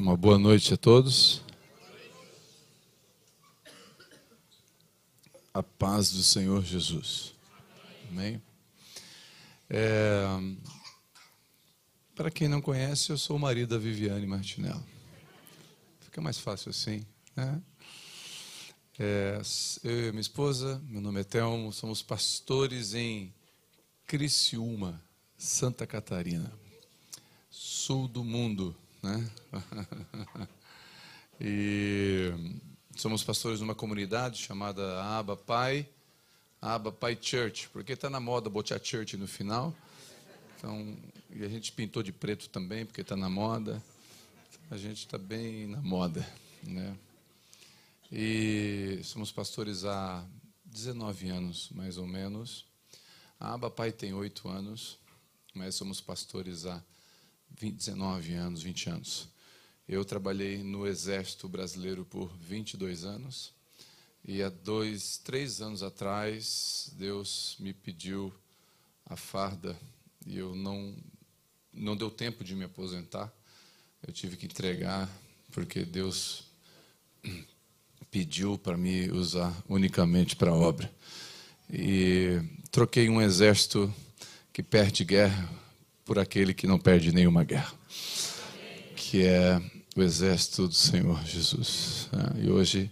Uma boa noite a todos. A paz do Senhor Jesus. Amém? É, para quem não conhece, eu sou o marido da Viviane Martinello. Fica mais fácil assim, né? É, eu e minha esposa, meu nome é Telmo, somos pastores em Criciúma, Santa Catarina, sul do mundo, né? e somos pastores numa comunidade chamada Aba Pai, Aba Pai Church, porque está na moda botar church no final. Então, e a gente pintou de preto também, porque está na moda. A gente está bem na moda, né? E somos pastores há 19 anos, mais ou menos. A Aba Pai tem 8 anos, mas somos pastores há 20, 19 anos, 20 anos. Eu trabalhei no Exército Brasileiro por 22 anos. E há dois, três anos atrás, Deus me pediu a farda e eu não, não deu tempo de me aposentar. Eu tive que entregar porque Deus pediu para me usar unicamente para a obra. E troquei um exército que perde guerra por aquele que não perde nenhuma guerra, que é o exército do Senhor Jesus. E hoje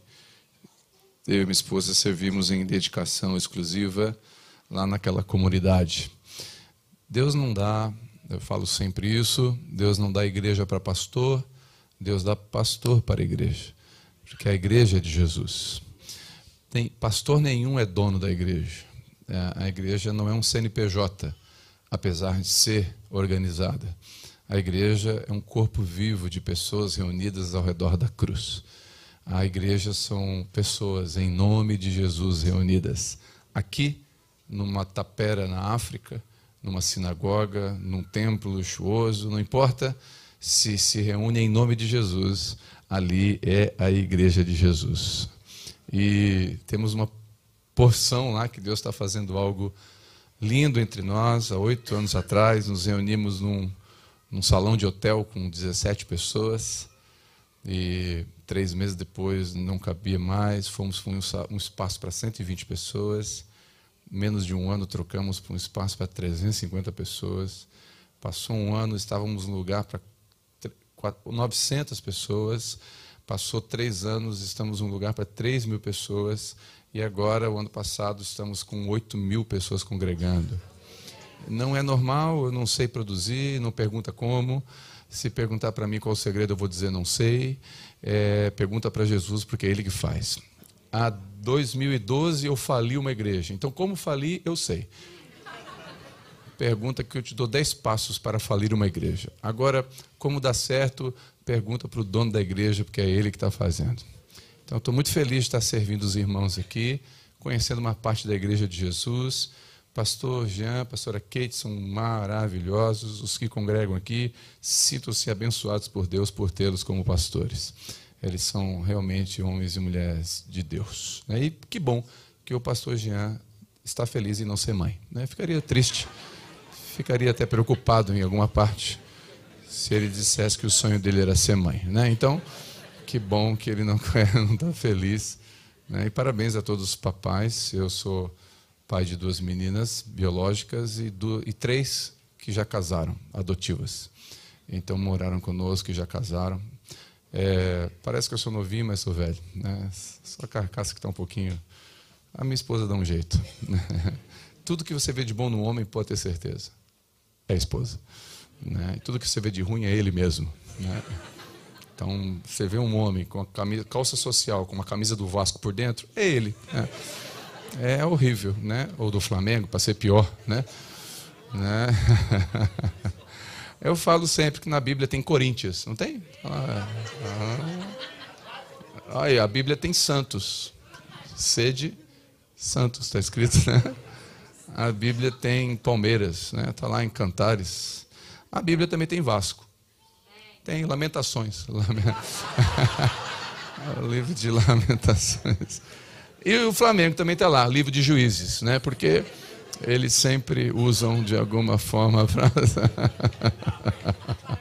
eu e minha esposa servimos em dedicação exclusiva lá naquela comunidade. Deus não dá, eu falo sempre isso, Deus não dá igreja para pastor, Deus dá pastor para a igreja porque a igreja é de Jesus. Tem, pastor nenhum é dono da igreja. É, a igreja não é um CNPJ, apesar de ser organizada. A igreja é um corpo vivo de pessoas reunidas ao redor da cruz. A igreja são pessoas em nome de Jesus reunidas aqui, numa tapera na África, numa sinagoga, num templo luxuoso, não importa se se reúne em nome de Jesus, ali é a igreja de Jesus. E temos uma porção lá que Deus está fazendo algo lindo entre nós. Há oito anos atrás, nos reunimos num, num salão de hotel com 17 pessoas. E três meses depois não cabia mais, fomos para um espaço para 120 pessoas. Menos de um ano trocamos para um espaço para 350 pessoas. Passou um ano, estávamos no lugar para 900 pessoas. Passou três anos, estamos num lugar para 3 mil pessoas. E agora, o ano passado, estamos com 8 mil pessoas congregando. Não é normal, eu não sei produzir, não pergunta como. Se perguntar para mim qual o segredo, eu vou dizer não sei. É, pergunta para Jesus, porque é Ele que faz. Há 2012 eu fali uma igreja. Então, como fali, eu sei pergunta que eu te dou 10 passos para falir uma igreja. Agora, como dá certo, pergunta para o dono da igreja, porque é ele que está fazendo. Então, estou muito feliz de estar servindo os irmãos aqui, conhecendo uma parte da igreja de Jesus. Pastor Jean, pastora Kate são maravilhosos. Os que congregam aqui sintam-se abençoados por Deus por tê-los como pastores. Eles são realmente homens e mulheres de Deus. E que bom que o pastor Jean está feliz em não ser mãe. Né? Ficaria triste ficaria até preocupado em alguma parte se ele dissesse que o sonho dele era ser mãe. Né? Então, que bom que ele não está feliz. Né? E parabéns a todos os papais. Eu sou pai de duas meninas biológicas e, do, e três que já casaram, adotivas. Então moraram conosco e já casaram. É, parece que eu sou novinho, mas sou velho. Né? Só a carcaça que está um pouquinho. A minha esposa dá um jeito. Tudo que você vê de bom no homem, pode ter certeza é a esposa. Né? Tudo que você vê de ruim é ele mesmo. Né? Então, você vê um homem com a camisa, calça social, com uma camisa do Vasco por dentro, é ele. Né? É horrível, né? Ou do Flamengo, para ser pior, né? né? Eu falo sempre que na Bíblia tem Coríntios, não tem? Ah, ah. Aí, a Bíblia tem santos. Sede santos, está escrito, né? A Bíblia tem Palmeiras, né? Está lá em Cantares. A Bíblia também tem Vasco. Tem Lamentações. livro de Lamentações. E o Flamengo também está lá, livro de Juízes, né? Porque eles sempre usam de alguma forma para.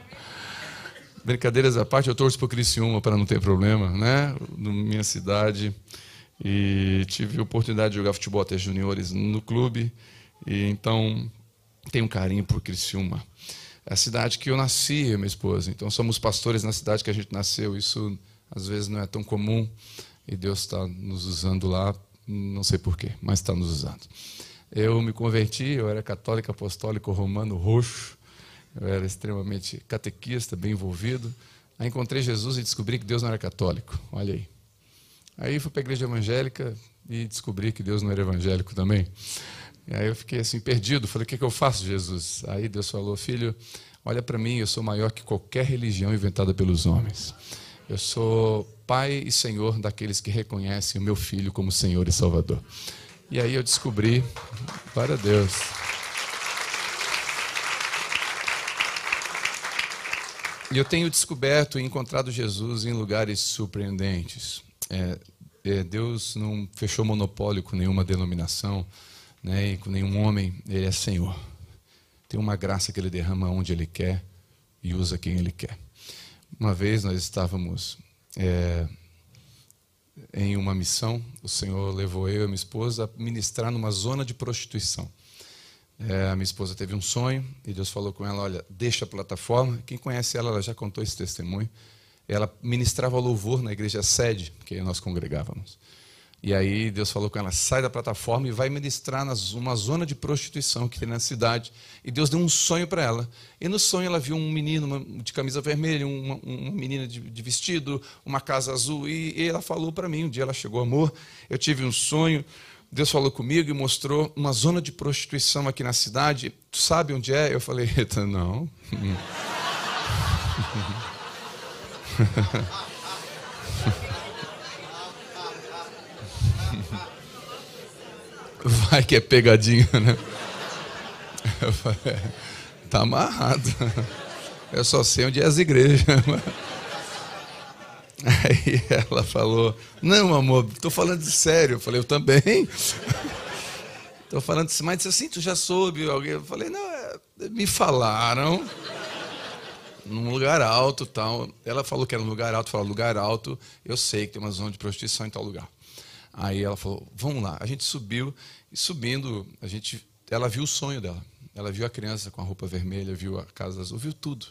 Brincadeiras à parte, eu torço para o Criciúma para não ter problema, né? Na minha cidade. E tive a oportunidade de jogar futebol até juniores no clube. E então tenho um carinho por Criciúma. É a cidade que eu nasci, e minha esposa. Então somos pastores na cidade que a gente nasceu. Isso às vezes não é tão comum. E Deus está nos usando lá, não sei porquê, mas está nos usando. Eu me converti, eu era católico apostólico romano roxo. Eu era extremamente catequista, bem envolvido. Aí encontrei Jesus e descobri que Deus não era católico. Olha aí. Aí fui para a igreja evangélica e descobri que Deus não era evangélico também. E aí eu fiquei assim perdido. Falei: o que, é que eu faço, Jesus? Aí Deus falou: Filho, olha para mim, eu sou maior que qualquer religião inventada pelos homens. Eu sou Pai e Senhor daqueles que reconhecem o meu filho como Senhor e Salvador. E aí eu descobri, para Deus. E eu tenho descoberto e encontrado Jesus em lugares surpreendentes. É, é, Deus não fechou monopólio com nenhuma denominação, né, e com nenhum homem. Ele é Senhor. Tem uma graça que Ele derrama onde Ele quer e usa quem Ele quer. Uma vez nós estávamos é, em uma missão, o Senhor levou eu e minha esposa a ministrar numa zona de prostituição. É, a minha esposa teve um sonho e Deus falou com ela: Olha, deixa a plataforma. Quem conhece ela, ela já contou esse testemunho. Ela ministrava louvor na igreja sede, que nós congregávamos. E aí Deus falou com ela: sai da plataforma e vai ministrar numa zona de prostituição que tem na cidade. E Deus deu um sonho para ela. E no sonho ela viu um menino de camisa vermelha, uma, uma menina de, de, vestido, uma casa azul. E, e ela falou para mim: um dia ela chegou, amor, eu tive um sonho. Deus falou comigo e mostrou uma zona de prostituição aqui na cidade. Tu sabe onde é? Eu falei, eita, não. Vai que é pegadinha, né? Tá amarrado. Eu só sei onde é as igrejas. Aí ela falou: Não, amor, estou falando de sério. Eu falei: Eu também. Estou falando de mas assim, tu já soube? Alguém? Eu falei: Não, é, me falaram. Num lugar alto tal. Ela falou que era um lugar alto. Falou: Lugar alto, eu sei que tem uma zona de prostituição em tal lugar. Aí ela falou: Vamos lá. A gente subiu e subindo, a gente, ela viu o sonho dela. Ela viu a criança com a roupa vermelha, viu a casa azul, viu tudo.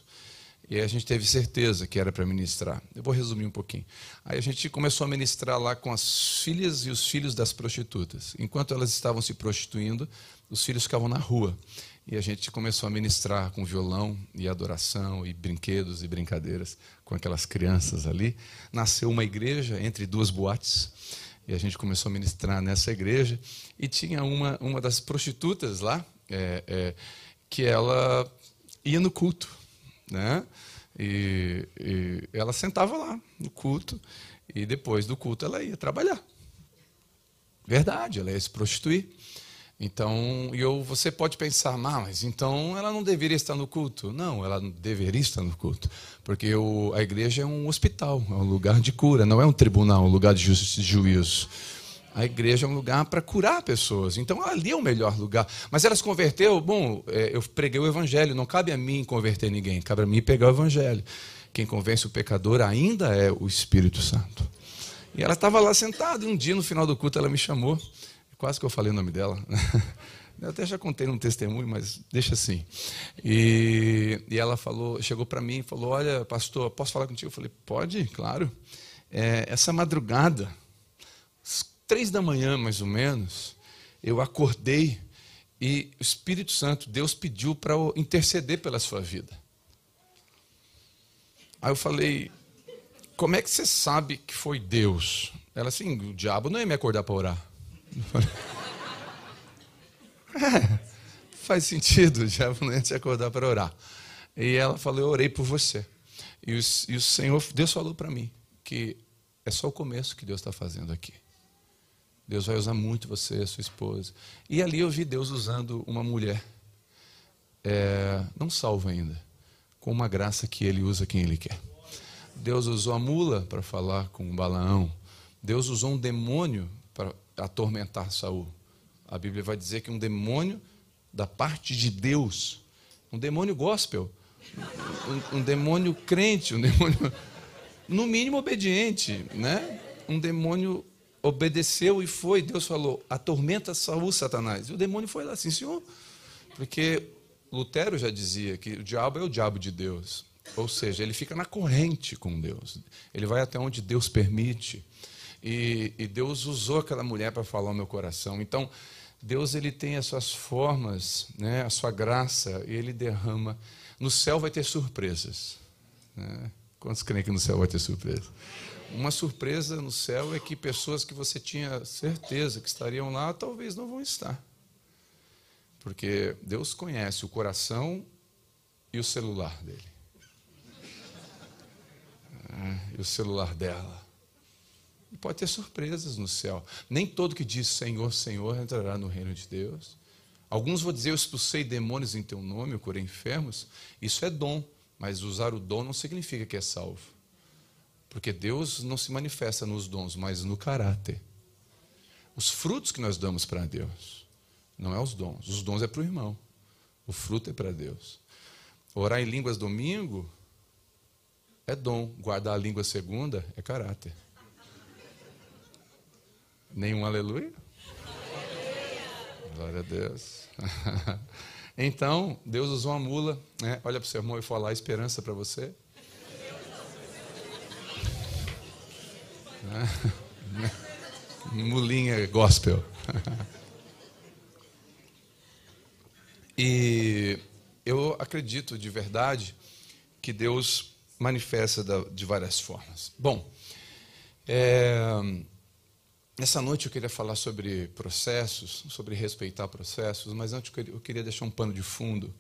E a gente teve certeza que era para ministrar. Eu vou resumir um pouquinho. Aí a gente começou a ministrar lá com as filhas e os filhos das prostitutas. Enquanto elas estavam se prostituindo, os filhos ficavam na rua. E a gente começou a ministrar com violão e adoração e brinquedos e brincadeiras com aquelas crianças ali. Nasceu uma igreja entre duas boates. E a gente começou a ministrar nessa igreja. E tinha uma, uma das prostitutas lá, é, é, que ela ia no culto né? E, e ela sentava lá no culto e depois do culto ela ia trabalhar. Verdade, ela ia se prostituir. Então, eu, você pode pensar, mas então ela não deveria estar no culto. Não, ela deveria estar no culto. Porque o, a igreja é um hospital, é um lugar de cura, não é um tribunal, um lugar de juízo. A igreja é um lugar para curar pessoas. Então, ali é o melhor lugar. Mas ela se converteu, bom, é, eu preguei o evangelho. Não cabe a mim converter ninguém, cabe a mim pegar o evangelho. Quem convence o pecador ainda é o Espírito Santo. E ela estava lá sentada, e um dia, no final do culto, ela me chamou. Quase que eu falei o nome dela. Eu até já contei num testemunho, mas deixa assim. E, e ela falou, chegou para mim e falou: Olha, pastor, posso falar contigo? Eu falei: Pode, claro. É, essa madrugada, três da manhã, mais ou menos, eu acordei e o Espírito Santo, Deus pediu para eu interceder pela sua vida. Aí eu falei, como é que você sabe que foi Deus? Ela assim, o diabo não ia me acordar para orar. Eu falei, é, faz sentido, diabo não ia te acordar para orar. E ela falou, eu orei por você. E o, e o Senhor, Deus falou para mim que é só o começo que Deus está fazendo aqui. Deus vai usar muito você, sua esposa. E ali eu vi Deus usando uma mulher, é, não salva ainda, com uma graça que Ele usa quem Ele quer. Deus usou a mula para falar com Balaão. Deus usou um demônio atormentar Saul. A Bíblia vai dizer que um demônio da parte de Deus, um demônio gospel, Um, um demônio crente, um demônio, no mínimo, obediente, né? Um demônio obedeceu e foi. Deus falou: atormenta Saul, Satanás. E o demônio foi lá, sim, senhor. Porque Lutero já dizia que o diabo é o diabo de Deus. Ou seja, ele fica na corrente com Deus. Ele vai até onde Deus permite. E, e Deus usou aquela mulher para falar ao meu coração. Então, Deus ele tem as suas formas, né, a sua graça, e ele derrama. No céu vai ter surpresas. Né? Quantos creem que no céu vai ter surpresa? Uma surpresa no céu é que pessoas que você tinha certeza que estariam lá, talvez não vão estar. Porque Deus conhece o coração e o celular dele. É, e o celular dela. E pode ter surpresas no céu. Nem todo que diz Senhor, Senhor entrará no reino de Deus. Alguns vão dizer, eu expulsei demônios em teu nome, eu curei enfermos. Isso é dom, mas usar o dom não significa que é salvo. Porque Deus não se manifesta nos dons, mas no caráter. Os frutos que nós damos para Deus, não é os dons. Os dons é para o irmão. O fruto é para Deus. Orar em línguas domingo é dom. Guardar a língua segunda é caráter. Nenhum aleluia? Glória a Deus. então, Deus usou uma mula. Né? Olha para o seu irmão e fala: esperança para você. Mulinha gospel. e eu acredito de verdade que Deus manifesta de várias formas. Bom, é, Nessa noite eu queria falar sobre processos, sobre respeitar processos, mas antes eu queria deixar um pano de fundo.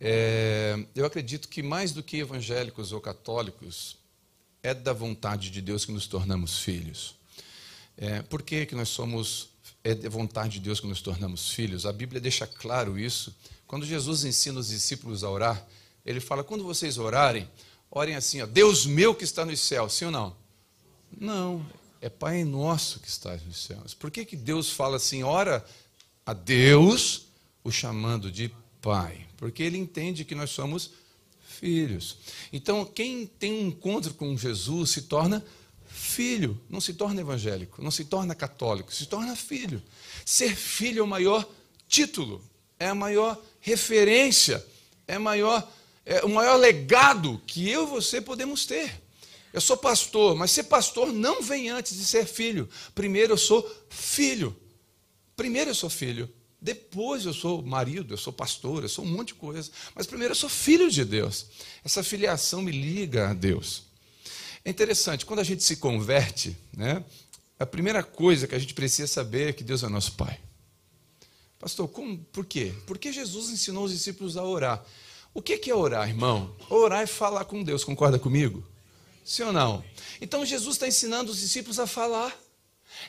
É, eu acredito que mais do que evangélicos ou católicos, é da vontade de Deus que nos tornamos filhos. É, por que, que nós somos, é da vontade de Deus que nos tornamos filhos? A Bíblia deixa claro isso. Quando Jesus ensina os discípulos a orar, ele fala: quando vocês orarem, orem assim, ó, Deus meu que está nos céus, sim ou não? Não, é Pai nosso que estás nos céus. Por que, que Deus fala assim, ora a Deus, o chamando de Pai? Porque ele entende que nós somos filhos. Então, quem tem um encontro com Jesus se torna filho, não se torna evangélico, não se torna católico, se torna filho. Ser filho é o maior título, é a maior referência, é, maior, é o maior legado que eu e você podemos ter. Eu sou pastor, mas ser pastor não vem antes de ser filho. Primeiro eu sou filho. Primeiro eu sou filho. Depois eu sou marido, eu sou pastor, eu sou um monte de coisa. Mas primeiro eu sou filho de Deus. Essa filiação me liga a Deus. É interessante, quando a gente se converte, né, a primeira coisa que a gente precisa saber é que Deus é nosso Pai. Pastor, como, por quê? Porque Jesus ensinou os discípulos a orar. O que é orar, irmão? Orar é falar com Deus, concorda comigo? Sim ou não? Então Jesus está ensinando os discípulos a falar.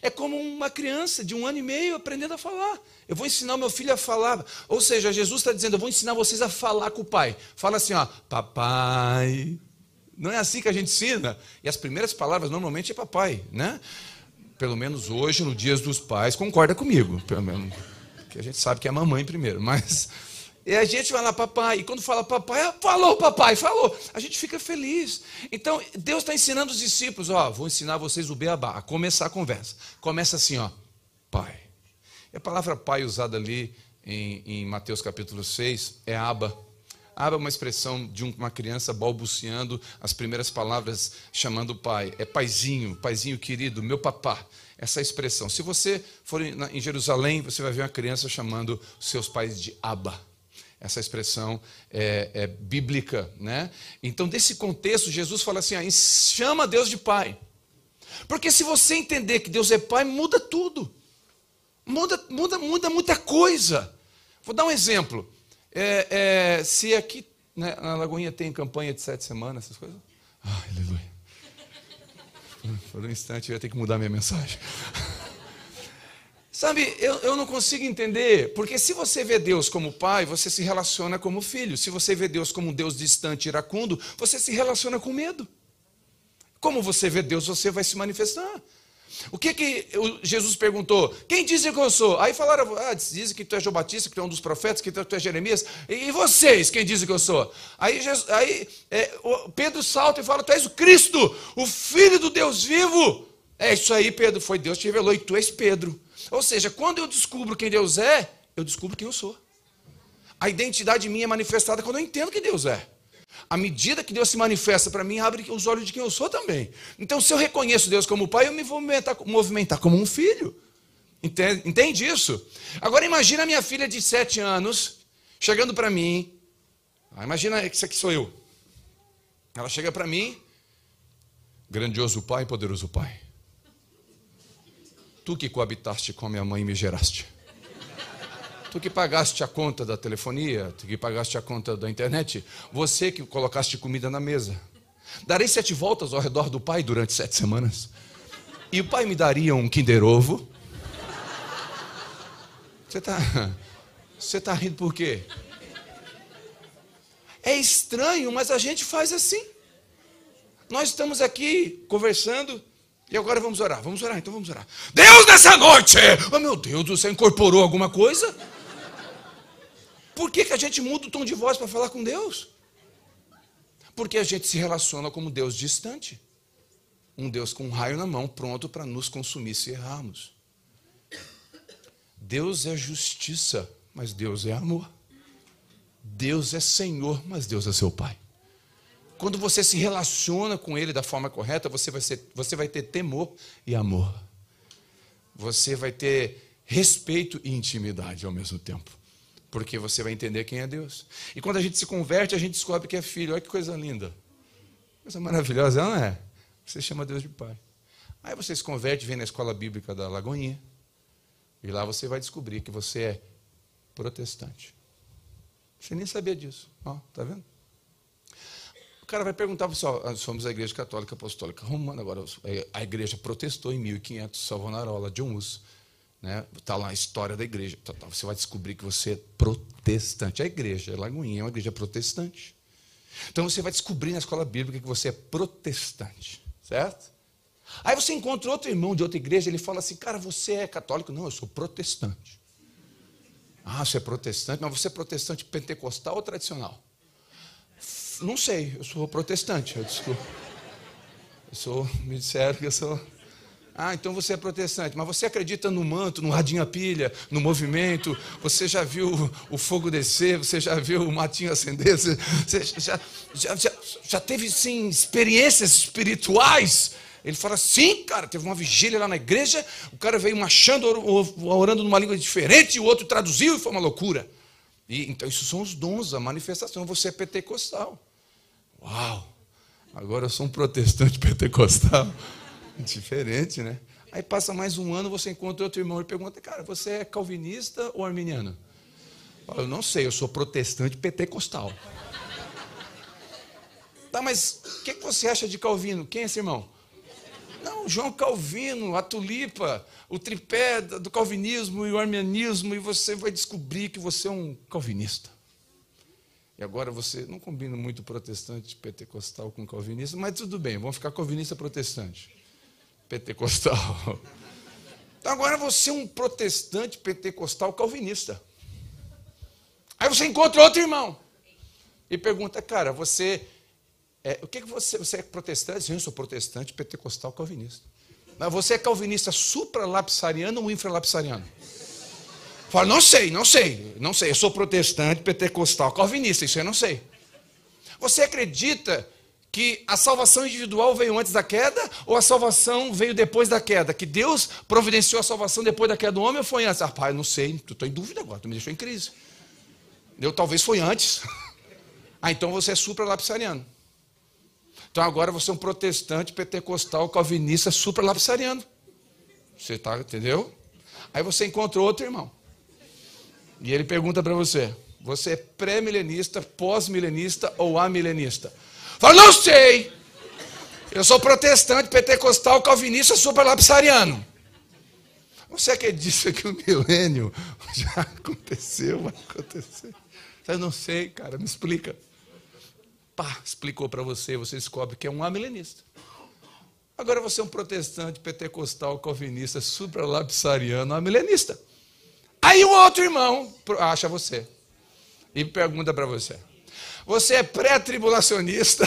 É como uma criança de um ano e meio aprendendo a falar. Eu vou ensinar o meu filho a falar. Ou seja, Jesus está dizendo: Eu vou ensinar vocês a falar com o pai. Fala assim, ó, papai. Não é assim que a gente ensina. E as primeiras palavras normalmente é papai, né? Pelo menos hoje, no Dias dos Pais, concorda comigo. Pelo menos, que a gente sabe que é a mamãe primeiro, mas e a gente vai lá, papai, e quando fala papai, ah, falou papai, falou. A gente fica feliz. Então, Deus está ensinando os discípulos, ó, vou ensinar vocês o beabá, a começar a conversa. Começa assim, ó, pai. E a palavra pai usada ali em, em Mateus capítulo 6 é aba. Aba é uma expressão de uma criança balbuciando as primeiras palavras chamando o pai. É paizinho, paizinho querido, meu papá. Essa expressão. Se você for em Jerusalém, você vai ver uma criança chamando seus pais de aba essa expressão é, é, bíblica, né? Então, desse contexto, Jesus fala assim: ah, chama Deus de Pai. Porque se você entender que Deus é Pai, muda tudo. Muda, muda, muda muita coisa. Vou dar um exemplo. É, é, se aqui né, na Lagoinha tem campanha de sete semanas, essas coisas. Ai, aleluia. Por um instante eu ia ter que mudar minha mensagem. Sabe, eu, eu não consigo entender, porque se você vê Deus como pai, você se relaciona como filho. Se você vê Deus como um Deus distante, iracundo, você se relaciona com medo. Como você vê Deus, você vai se manifestar. O que que Jesus perguntou? Quem dizem que eu sou? Aí falaram, ah, dizem que tu é João Batista, que tu é um dos profetas, que tu é Jeremias. E vocês, quem dizem que eu sou? Aí, Jesus, aí é, Pedro salta e fala, tu és o Cristo, o Filho do Deus vivo. É isso aí, Pedro, foi Deus que te revelou e tu és Pedro. Ou seja, quando eu descubro quem Deus é, eu descubro quem eu sou. A identidade minha é manifestada quando eu entendo quem Deus é. À medida que Deus se manifesta para mim, abre os olhos de quem eu sou também. Então, se eu reconheço Deus como pai, eu me vou movimentar, movimentar como um filho. Entende, entende isso? Agora imagina a minha filha de sete anos chegando para mim. Ah, imagina que isso aqui sou eu. Ela chega para mim, grandioso pai, poderoso pai. Tu que coabitaste com a minha mãe e me geraste. Tu que pagaste a conta da telefonia, tu que pagaste a conta da internet, você que colocaste comida na mesa. Darei sete voltas ao redor do pai durante sete semanas. E o pai me daria um Kinder Ovo. Você está você tá rindo por quê? É estranho, mas a gente faz assim. Nós estamos aqui conversando e agora vamos orar. Vamos orar, então vamos orar. Deus nessa noite! Oh meu Deus, você incorporou alguma coisa? Por que, que a gente muda o tom de voz para falar com Deus? Porque a gente se relaciona como Deus distante. Um Deus com um raio na mão, pronto para nos consumir se errarmos. Deus é justiça, mas Deus é amor. Deus é Senhor, mas Deus é seu Pai. Quando você se relaciona com Ele da forma correta, você vai, ser, você vai ter temor e amor. Você vai ter respeito e intimidade ao mesmo tempo porque você vai entender quem é Deus. E quando a gente se converte, a gente descobre que é filho. Olha que coisa linda. Coisa maravilhosa, não é? Você chama Deus de Pai. Aí você se converte, vem na escola bíblica da Lagoinha, e lá você vai descobrir que você é protestante. Você nem sabia disso. Ó, tá vendo? Cara vai perguntar para ó, somos a igreja católica apostólica romana, agora a igreja protestou em 1500, Savonarola, John Hus. Né? Está lá a história da igreja. Tá, tá, você vai descobrir que você é protestante. A igreja, a Lagoinha, é uma igreja protestante. Então você vai descobrir na escola bíblica que você é protestante, certo? Aí você encontra outro irmão de outra igreja, ele fala assim: Cara, você é católico? Não, eu sou protestante. Ah, você é protestante, mas você é protestante pentecostal ou tradicional? Não sei, eu sou protestante, eu desculpa. Eu sou, me disseram que eu sou ah, então você é protestante, mas você acredita no manto, no radinho a pilha, no movimento? Você já viu o fogo descer? Você já viu o matinho acender? Você já, já, já, já teve, sim, experiências espirituais? Ele fala, sim, cara, teve uma vigília lá na igreja, o cara veio marchando, orando numa língua diferente, o outro traduziu e foi uma loucura. E, então, isso são os dons, a manifestação. Você é pentecostal. Uau! Agora eu sou um protestante pentecostal. Diferente, né? Aí passa mais um ano, você encontra outro irmão e pergunta, cara, você é calvinista ou arminiano? Eu não sei, eu sou protestante pentecostal. Tá, mas o que, que você acha de Calvino? Quem é esse irmão? Não, João Calvino, a tulipa, o tripé do calvinismo e o arminianismo, e você vai descobrir que você é um calvinista. E agora você não combina muito protestante pentecostal com calvinista, mas tudo bem, vamos ficar calvinista protestante pentecostal. Então agora você é um protestante pentecostal calvinista. Aí você encontra outro irmão e pergunta, cara, você é, o que, que você, você é protestante? Sim, eu sou protestante pentecostal calvinista. Mas você é calvinista supralapsariano ou infralapsariano? Fala, não sei, não sei, não sei. Eu sou protestante pentecostal calvinista, isso eu não sei. Você acredita que a salvação individual veio antes da queda ou a salvação veio depois da queda? Que Deus providenciou a salvação depois da queda do homem ou foi antes? Ah, pai, não sei, estou em dúvida agora, tu me deixou em crise. Eu talvez foi antes. Ah, então você é supralapsariano. Então agora você é um protestante, pentecostal, calvinista, supralapsariano. Você está, entendeu? Aí você encontra outro irmão. E ele pergunta para você: você é pré-milenista, pós-milenista ou amilenista? Fala, não sei. Eu sou protestante, pentecostal, calvinista, superlapsariano. Você acredita que o milênio já aconteceu, vai acontecer? Eu não sei, cara, me explica. Pá, explicou para você, você descobre que é um amilenista. Agora você é um protestante, pentecostal, calvinista, supralapsariano, milenista. Aí o outro irmão acha você e pergunta para você: Você é pré-tribulacionista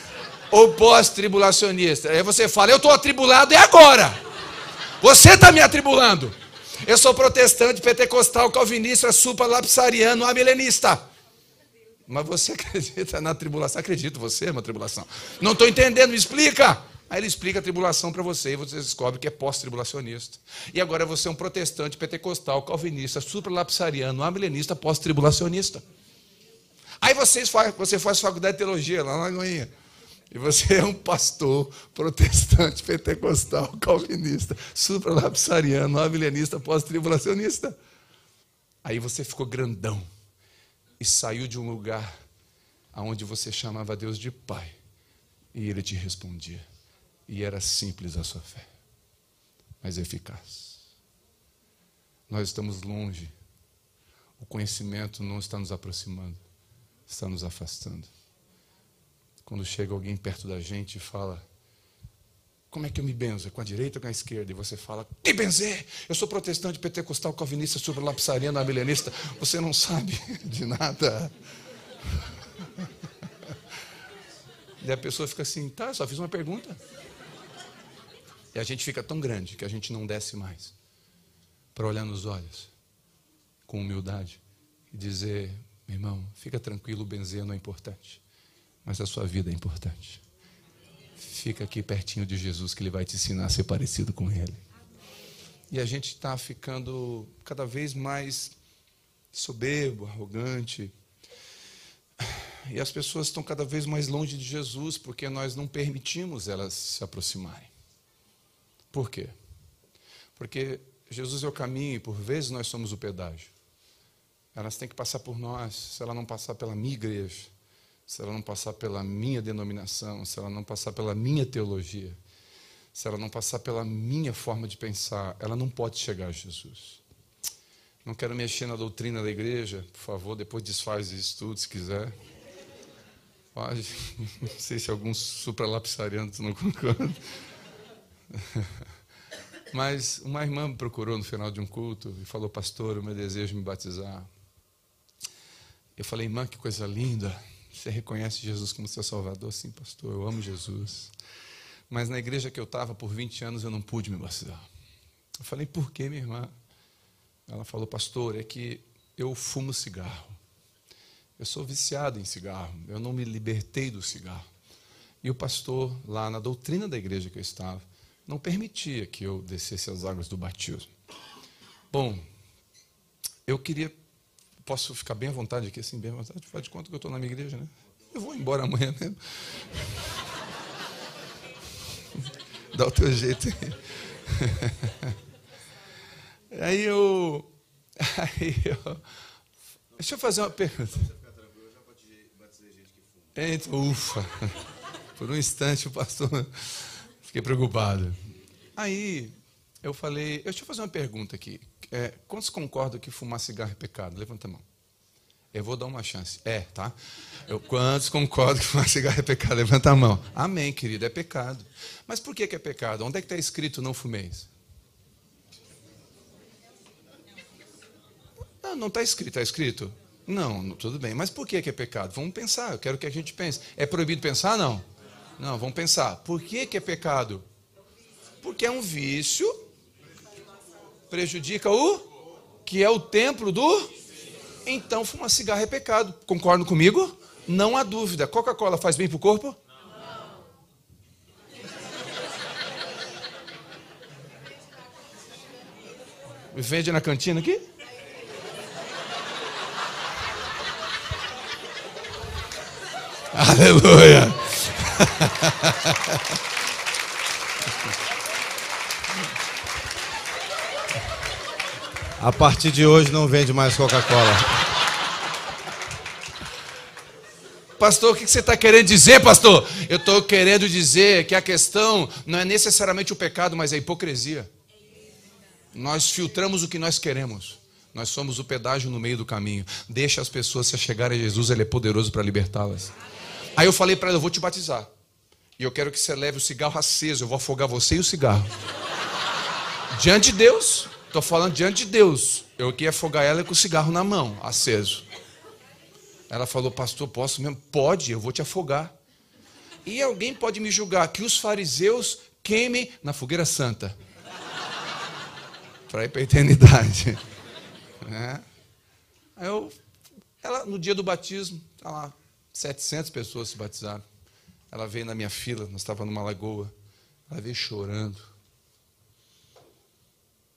ou pós-tribulacionista? Aí você fala: Eu estou atribulado, é agora. Você está me atribulando. Eu sou protestante, pentecostal, calvinista, supralapsariano, milenista. Mas você acredita na tribulação? Acredito, você é uma tribulação. Não estou entendendo, me explica. Aí ele explica a tribulação para você e você descobre que é pós-tribulacionista. E agora você é um protestante, pentecostal, calvinista, supralapsariano, amilenista, pós-tribulacionista. Aí você faz, você faz faculdade de teologia lá na Lagoinha. E você é um pastor protestante, pentecostal, calvinista, supralapsariano, amilenista, pós-tribulacionista. Aí você ficou grandão e saiu de um lugar aonde você chamava Deus de Pai. E ele te respondia. E era simples a sua fé, mas eficaz. Nós estamos longe. O conhecimento não está nos aproximando, está nos afastando. Quando chega alguém perto da gente e fala: Como é que eu me benzo? É com a direita ou com a esquerda? E você fala: Que benzer? Eu sou protestante, pentecostal, calvinista, supralapsariano, milenista. Você não sabe de nada. E a pessoa fica assim: Tá, só fiz uma pergunta. E a gente fica tão grande que a gente não desce mais para olhar nos olhos com humildade e dizer: meu irmão, fica tranquilo, benzer não é importante, mas a sua vida é importante. Fica aqui pertinho de Jesus que ele vai te ensinar a ser parecido com ele. E a gente está ficando cada vez mais soberbo, arrogante. E as pessoas estão cada vez mais longe de Jesus porque nós não permitimos elas se aproximarem. Por quê? Porque Jesus é o caminho e por vezes nós somos o pedágio. Elas têm que passar por nós. Se ela não passar pela minha igreja, se ela não passar pela minha denominação, se ela não passar pela minha teologia, se ela não passar pela minha forma de pensar, ela não pode chegar a Jesus. Não quero mexer na doutrina da igreja, por favor, depois desfaz o estudo se quiser. Pode. Não sei se alguns supralapsarianos não concordam. Mas uma irmã me procurou no final de um culto e falou: Pastor, o meu desejo é me batizar. Eu falei: Irmã, que coisa linda. Você reconhece Jesus como seu Salvador? Sim, pastor, eu amo Jesus. Mas na igreja que eu estava por 20 anos eu não pude me batizar. Eu falei: Por que, minha irmã? Ela falou: Pastor, é que eu fumo cigarro. Eu sou viciado em cigarro. Eu não me libertei do cigarro. E o pastor, lá na doutrina da igreja que eu estava, não permitia que eu descesse as águas do batismo. Bom, eu queria. Posso ficar bem à vontade aqui, assim, bem à vontade? Faz de conta que eu estou na minha igreja, né? Eu vou embora amanhã mesmo. Dá o teu jeito aí. Aí eu. Aí eu. Deixa eu fazer uma pergunta. Então, ufa. Por um instante o pastor Fiquei preocupado. Aí eu falei, deixa eu fazer uma pergunta aqui. É, quantos concordam que fumar cigarro é pecado? Levanta a mão. Eu vou dar uma chance. É, tá? Eu, quantos concordam que fumar cigarro é pecado? Levanta a mão. Amém, querido, é pecado. Mas por que, que é pecado? Onde é que está escrito não fumeis? Não, não está escrito. Está escrito? Não, tudo bem. Mas por que, que é pecado? Vamos pensar. Eu quero que a gente pense. É proibido pensar? Não. Não, vamos pensar. Por que, que é pecado? Porque é um vício, prejudica o que é o templo do. Então, fumar cigarro é pecado. Concordam comigo? Não há dúvida. Coca-Cola faz bem para o corpo? Vende na cantina aqui? Aleluia! A partir de hoje não vende mais Coca-Cola. Pastor, o que você está querendo dizer, pastor? Eu estou querendo dizer que a questão não é necessariamente o pecado, mas a hipocrisia. Nós filtramos o que nós queremos. Nós somos o pedágio no meio do caminho. Deixa as pessoas se chegarem a Jesus, Ele é poderoso para libertá-las. Aí eu falei para ela: Eu vou te batizar. E eu quero que você leve o cigarro aceso. Eu vou afogar você e o cigarro. diante de Deus. Estou falando diante de Deus. Eu queria afogar ela com o cigarro na mão, aceso. Ela falou, pastor, posso mesmo? Pode, eu vou te afogar. E alguém pode me julgar que os fariseus queimem na fogueira santa. Para ir para a eternidade. É. Aí eu, ela, no dia do batismo, tá lá, 700 pessoas se batizaram. Ela veio na minha fila, nós estávamos numa lagoa. Ela veio chorando.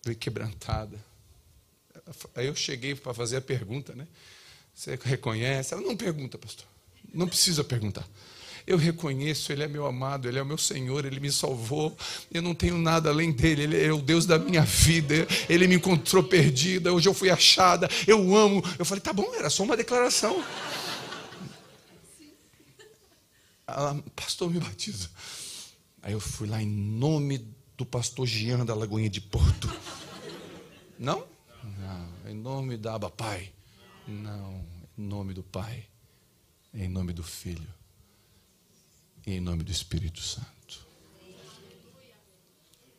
Veio quebrantada. Aí eu cheguei para fazer a pergunta, né? Você reconhece? Ela não pergunta, pastor. Não precisa perguntar. Eu reconheço, Ele é meu amado, Ele é o meu Senhor, Ele me salvou. Eu não tenho nada além dele, Ele é o Deus da minha vida. Ele me encontrou perdida, hoje eu fui achada, eu amo. Eu falei, tá bom, era só uma declaração. Ela, pastor, me batiza. Aí eu fui lá em nome do pastor Jean da Lagoinha de Porto. Não? Não. Em nome da Aba Pai. Não. Em nome do Pai. Em nome do Filho. E em nome do Espírito Santo.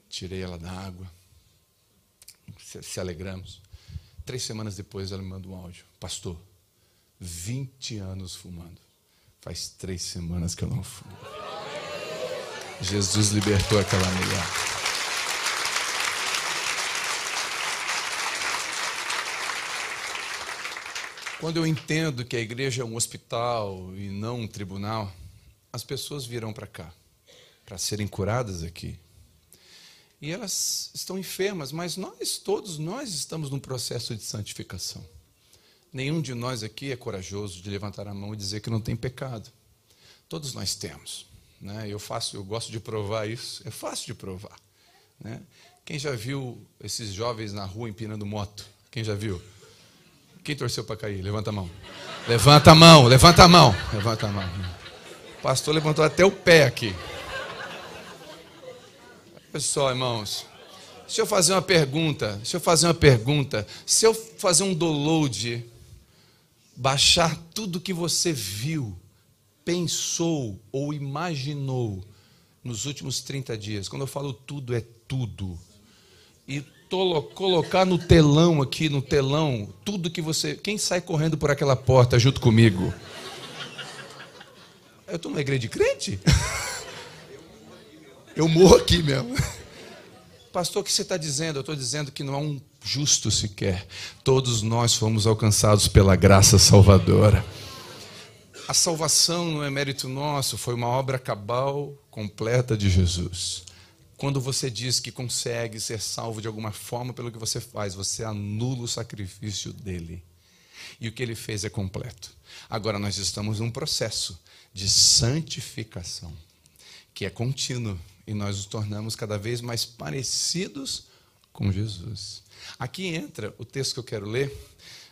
Tirei ela da água. Se, alegramos. Três semanas depois ela me manda um áudio. Pastor, 20 anos fumando. Faz três semanas que eu não fumo. Jesus libertou aquela mulher. Quando eu entendo que a igreja é um hospital e não um tribunal, as pessoas virão para cá para serem curadas aqui. E elas estão enfermas, mas nós todos nós estamos num processo de santificação. Nenhum de nós aqui é corajoso de levantar a mão e dizer que não tem pecado. Todos nós temos. Né? Eu faço, eu gosto de provar isso. É fácil de provar. Né? Quem já viu esses jovens na rua empinando moto? Quem já viu? Quem torceu para cair? Levanta a mão. Levanta a mão, levanta a mão, levanta a mão. O pastor levantou até o pé aqui. Pessoal, irmãos, deixa eu fazer uma pergunta. Deixa eu fazer uma pergunta. Se eu fazer um download baixar tudo que você viu, pensou ou imaginou nos últimos 30 dias. Quando eu falo tudo, é tudo. E colocar no telão aqui, no telão, tudo que você. Quem sai correndo por aquela porta junto comigo? Eu estou numa igreja de crente? Eu morro aqui mesmo. Pastor, o que você está dizendo? Eu estou dizendo que não há um justo sequer. Todos nós fomos alcançados pela graça salvadora. A salvação não é mérito nosso, foi uma obra cabal, completa de Jesus. Quando você diz que consegue ser salvo de alguma forma pelo que você faz, você anula o sacrifício dele. E o que ele fez é completo. Agora nós estamos num processo de santificação, que é contínuo, e nós nos tornamos cada vez mais parecidos com Jesus. Aqui entra o texto que eu quero ler.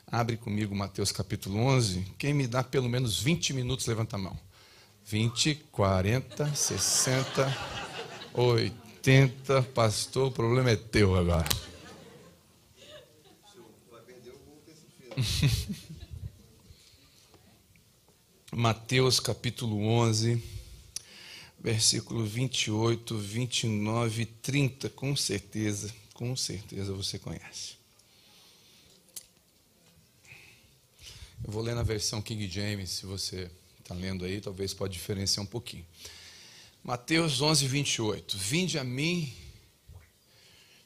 Abre comigo Mateus capítulo 11. Quem me dá pelo menos 20 minutos, levanta a mão. 20, 40, 60, 80. Pastor, o problema é teu agora. Mateus capítulo 11, versículo 28, 29 e 30, com certeza com certeza você conhece. Eu vou ler na versão King James, se você está lendo aí, talvez pode diferenciar um pouquinho. Mateus 11, 28. Vinde a mim,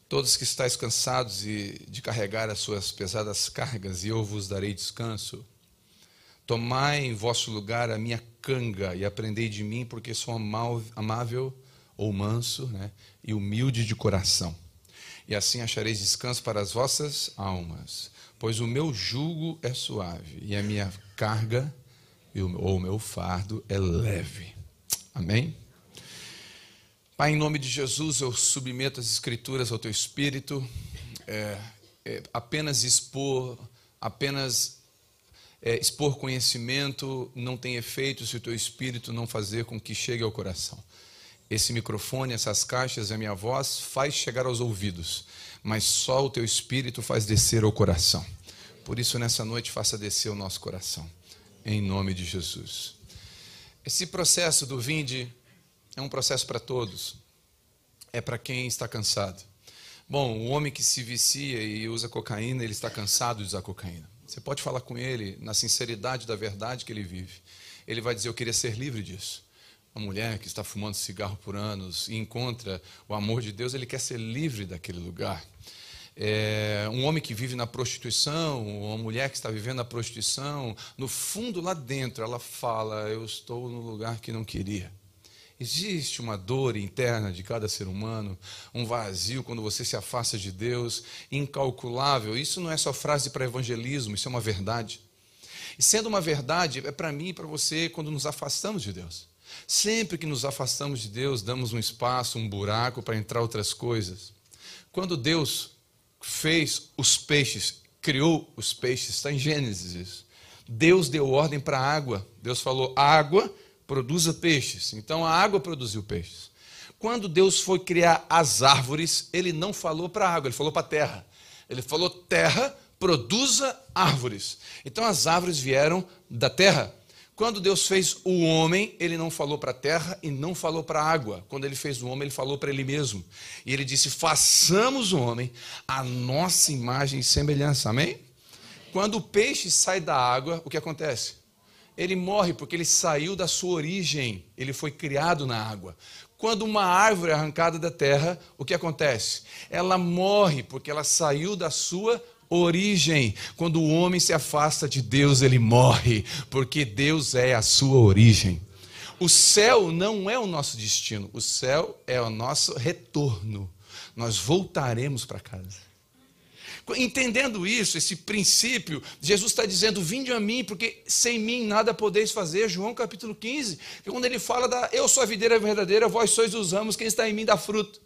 todos que estáis cansados e de carregar as suas pesadas cargas, e eu vos darei descanso. Tomai em vosso lugar a minha canga e aprendei de mim, porque sou amável ou manso né, e humilde de coração e assim achareis descanso para as vossas almas. Pois o meu jugo é suave e a minha carga ou o meu fardo é leve. Amém? Pai, em nome de Jesus, eu submeto as Escrituras ao teu Espírito. É, é, apenas expor, apenas é, expor conhecimento não tem efeito se o teu Espírito não fazer com que chegue ao coração esse microfone, essas caixas, a minha voz faz chegar aos ouvidos, mas só o teu espírito faz descer ao coração. Por isso, nessa noite, faça descer o nosso coração, em nome de Jesus. Esse processo do vinde é um processo para todos. É para quem está cansado. Bom, o homem que se vicia e usa cocaína, ele está cansado de usar cocaína. Você pode falar com ele na sinceridade da verdade que ele vive. Ele vai dizer: Eu queria ser livre disso. Uma mulher que está fumando cigarro por anos e encontra o amor de Deus, ele quer ser livre daquele lugar. É, um homem que vive na prostituição, uma mulher que está vivendo na prostituição, no fundo lá dentro ela fala: Eu estou no lugar que não queria. Existe uma dor interna de cada ser humano, um vazio quando você se afasta de Deus, incalculável. Isso não é só frase para evangelismo, isso é uma verdade. E sendo uma verdade, é para mim e para você quando nos afastamos de Deus. Sempre que nos afastamos de Deus, damos um espaço, um buraco para entrar outras coisas. Quando Deus fez os peixes, criou os peixes, está em Gênesis isso. Deus deu ordem para a água. Deus falou: água produza peixes. Então a água produziu peixes. Quando Deus foi criar as árvores, ele não falou para a água, ele falou para a terra. Ele falou: terra, produza árvores. Então as árvores vieram da terra. Quando Deus fez o homem, ele não falou para a terra e não falou para a água. Quando ele fez o homem, ele falou para ele mesmo. E ele disse: façamos o homem a nossa imagem e semelhança. Amém? Quando o peixe sai da água, o que acontece? ele morre porque ele saiu da sua origem, ele foi criado na água. Quando uma árvore é arrancada da terra, o que acontece? Ela morre porque ela saiu da sua origem. Quando o homem se afasta de Deus, ele morre, porque Deus é a sua origem. O céu não é o nosso destino, o céu é o nosso retorno. Nós voltaremos para casa. Entendendo isso, esse princípio, Jesus está dizendo: Vinde a mim, porque sem mim nada podeis fazer. João capítulo 15, que quando ele fala da Eu sou a videira verdadeira, vós sois os ramos, quem está em mim dá fruto.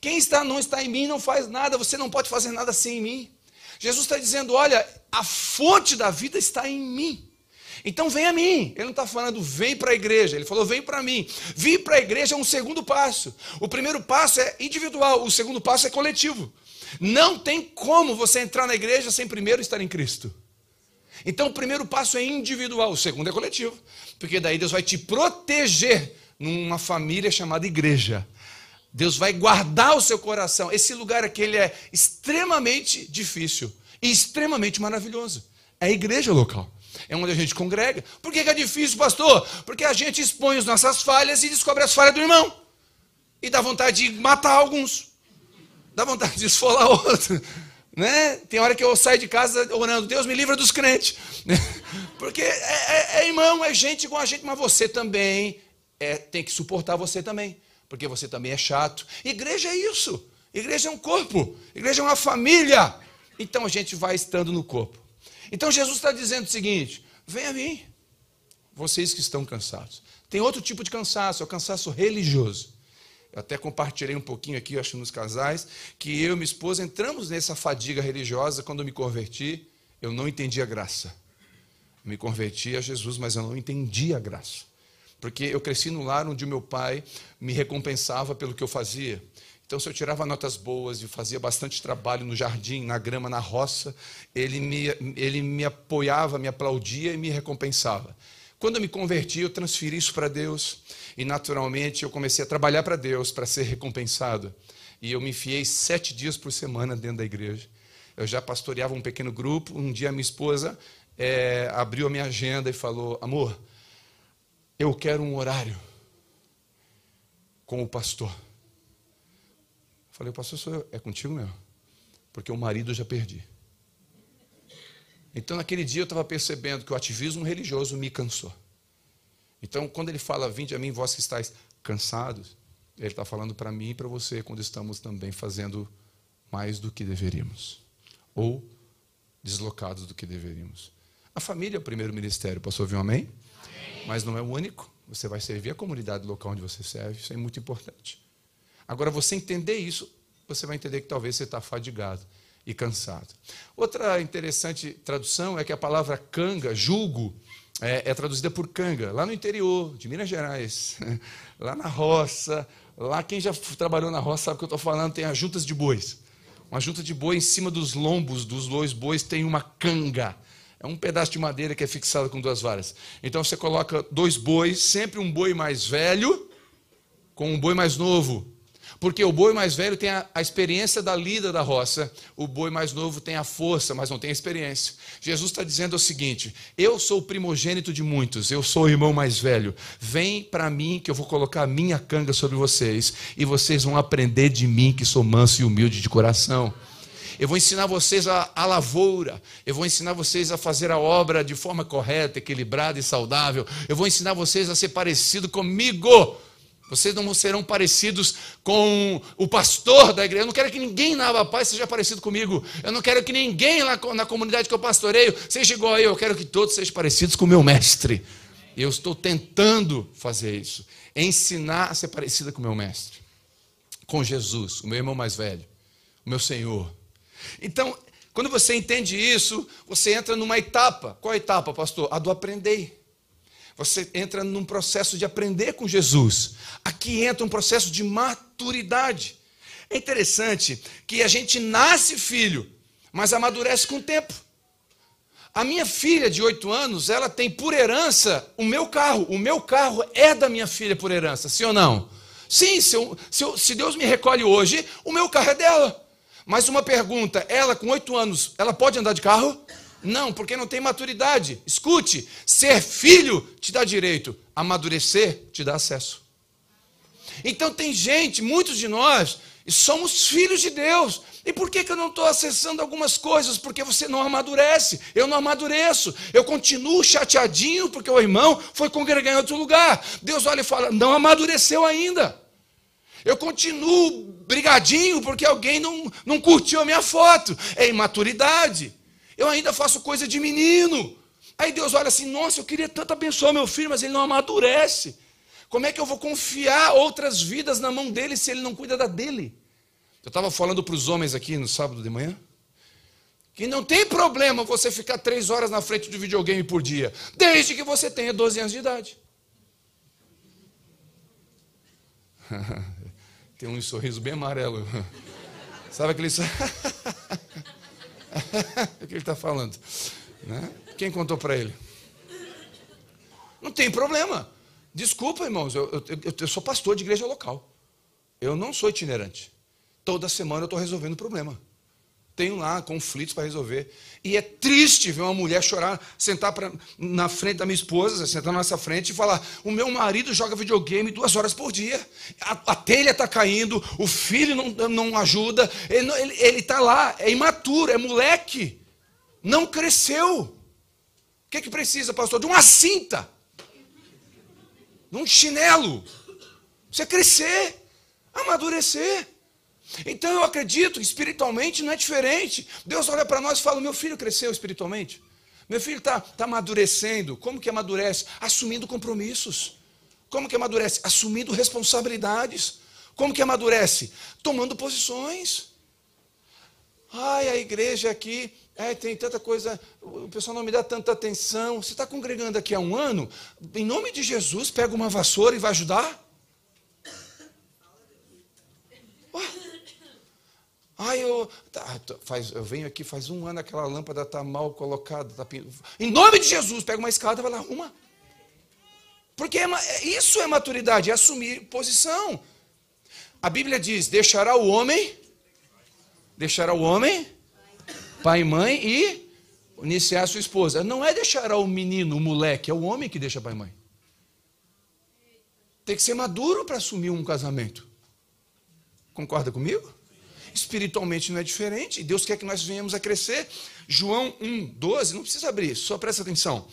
Quem está não está em mim não faz nada, você não pode fazer nada sem mim. Jesus está dizendo: Olha, a fonte da vida está em mim. Então vem a mim. Ele não está falando vem para a igreja, ele falou vem para mim. Vir para a igreja é um segundo passo. O primeiro passo é individual, o segundo passo é coletivo. Não tem como você entrar na igreja sem primeiro estar em Cristo. Então o primeiro passo é individual, o segundo é coletivo. Porque daí Deus vai te proteger numa família chamada igreja. Deus vai guardar o seu coração. Esse lugar aqui ele é extremamente difícil e extremamente maravilhoso. É a igreja local. É onde a gente congrega. Por que é difícil, pastor? Porque a gente expõe as nossas falhas e descobre as falhas do irmão. E dá vontade de matar alguns dá vontade de esfolar outro. Né? Tem hora que eu saio de casa orando, Deus me livra dos crentes. Porque é, é, é, irmão, é gente igual a gente, mas você também é, tem que suportar você também. Porque você também é chato. Igreja é isso. Igreja é um corpo. Igreja é uma família. Então a gente vai estando no corpo. Então Jesus está dizendo o seguinte: vem a mim, vocês que estão cansados. Tem outro tipo de cansaço, é o cansaço religioso. Eu até compartilhei um pouquinho aqui, acho, nos casais, que eu e minha esposa entramos nessa fadiga religiosa quando eu me converti. Eu não entendi a graça. Me converti a Jesus, mas eu não entendi a graça. Porque eu cresci no lar onde o meu pai me recompensava pelo que eu fazia. Então, se eu tirava notas boas e fazia bastante trabalho no jardim, na grama, na roça, ele me, ele me apoiava, me aplaudia e me recompensava. Quando eu me converti, eu transferi isso para Deus e, naturalmente, eu comecei a trabalhar para Deus para ser recompensado. E eu me enfiei sete dias por semana dentro da igreja. Eu já pastoreava um pequeno grupo. Um dia, minha esposa é, abriu a minha agenda e falou: Amor, eu quero um horário com o pastor. Falei: O pastor sou eu. É contigo mesmo. Porque o marido eu já perdi. Então, naquele dia, eu estava percebendo que o ativismo religioso me cansou. Então, quando ele fala, vinde a mim, vós que estáis cansados, ele está falando para mim e para você, quando estamos também fazendo mais do que deveríamos. Ou deslocados do que deveríamos. A família é o primeiro ministério, posso ouvir um amém? Mas não é o único. Você vai servir a comunidade local onde você serve, isso é muito importante. Agora, você entender isso, você vai entender que talvez você está fadigado e cansado. Outra interessante tradução é que a palavra canga, julgo, é, é, traduzida por canga, lá no interior de Minas Gerais, lá na roça. Lá quem já trabalhou na roça sabe o que eu estou falando, tem as juntas de bois. Uma junta de boi em cima dos lombos dos dois bois tem uma canga. É um pedaço de madeira que é fixado com duas varas. Então você coloca dois bois, sempre um boi mais velho com um boi mais novo. Porque o boi mais velho tem a, a, experiência da lida da roça, o boi mais novo tem a força, mas não tem a experiência. Jesus está dizendo o seguinte: eu sou o primogênito de muitos, eu sou o irmão mais velho. Vem para mim que eu vou colocar a minha canga sobre vocês, e vocês vão aprender de mim que sou manso e humilde de coração. Eu vou ensinar vocês a, a lavoura. Eu vou ensinar vocês a fazer a obra de forma correta, equilibrada e saudável. Eu vou ensinar vocês a ser parecido comigo. Vocês não serão parecidos com o pastor da igreja. Eu não quero que ninguém na Aba Paz seja parecido comigo. Eu não quero que ninguém lá na comunidade que eu pastoreio seja igual a eu. Eu quero que todos sejam parecidos com o meu mestre. E eu estou tentando fazer isso. Ensinar a ser parecida com o meu mestre. Com Jesus, o meu irmão mais velho. O meu Senhor. Então, quando você entende isso, você entra numa etapa. Qual etapa, pastor? A do aprender. Você entra num processo de aprender com Jesus. Aqui entra um processo de maturidade. É interessante que a gente nasce filho, mas amadurece com o tempo. A minha filha de 8 anos, ela tem por herança o meu carro. O meu carro é da minha filha por herança, sim ou não? Sim, se, eu, se, eu, se Deus me recolhe hoje, o meu carro é dela. Mas uma pergunta: ela com oito anos, ela pode andar de carro? Não, porque não tem maturidade. Escute: ser filho te dá direito, amadurecer te dá acesso. Então tem gente, muitos de nós, somos filhos de Deus. E por que, que eu não estou acessando algumas coisas? Porque você não amadurece, eu não amadureço, eu continuo chateadinho porque o irmão foi congregar em outro lugar. Deus olha e fala: não amadureceu ainda. Eu continuo brigadinho porque alguém não, não curtiu a minha foto. É imaturidade. Eu ainda faço coisa de menino. Aí Deus olha assim: nossa, eu queria tanto abençoar meu filho, mas ele não amadurece. Como é que eu vou confiar outras vidas na mão dele se ele não cuida da dele? Eu estava falando para os homens aqui no sábado de manhã que não tem problema você ficar três horas na frente do videogame por dia, desde que você tenha 12 anos de idade. Tem um sorriso bem amarelo. Sabe aquele sorriso? o que ele está falando? Né? Quem contou para ele? Não tem problema. Desculpa, irmãos, eu, eu, eu, sou pastor de igreja local. Eu não sou itinerante. Toda semana eu estou resolvendo problema tenho lá conflitos para resolver. E é triste ver uma mulher chorar, sentar pra, na frente da minha esposa, sentar na nossa frente e falar: o meu marido joga videogame duas horas por dia, a, a telha está caindo, o filho não, não ajuda, ele está lá, é imaturo, é moleque, não cresceu. O que, é que precisa, pastor? De uma cinta, de um chinelo. Você crescer, amadurecer. Então eu acredito, espiritualmente não é diferente. Deus olha para nós e fala: meu filho cresceu espiritualmente. Meu filho está tá amadurecendo. Como que amadurece? Assumindo compromissos. Como que amadurece? Assumindo responsabilidades. Como que amadurece? Tomando posições. Ai, a igreja aqui é, tem tanta coisa, o pessoal não me dá tanta atenção. Você está congregando aqui há um ano? Em nome de Jesus, pega uma vassoura e vai ajudar? Ah, eu, tá, faz, eu venho aqui faz um ano, aquela lâmpada está mal colocada. Tá, em nome de Jesus, pega uma escada vai lá, arruma. Porque é, é, isso é maturidade, é assumir posição. A Bíblia diz: deixará o homem, deixará o homem, pai e mãe, e iniciar sua esposa. Não é deixará o menino, o moleque, é o homem que deixa pai e mãe. Tem que ser maduro para assumir um casamento. Concorda comigo? Espiritualmente não é diferente. Deus quer que nós venhamos a crescer. João 1, 12, não precisa abrir, só presta atenção.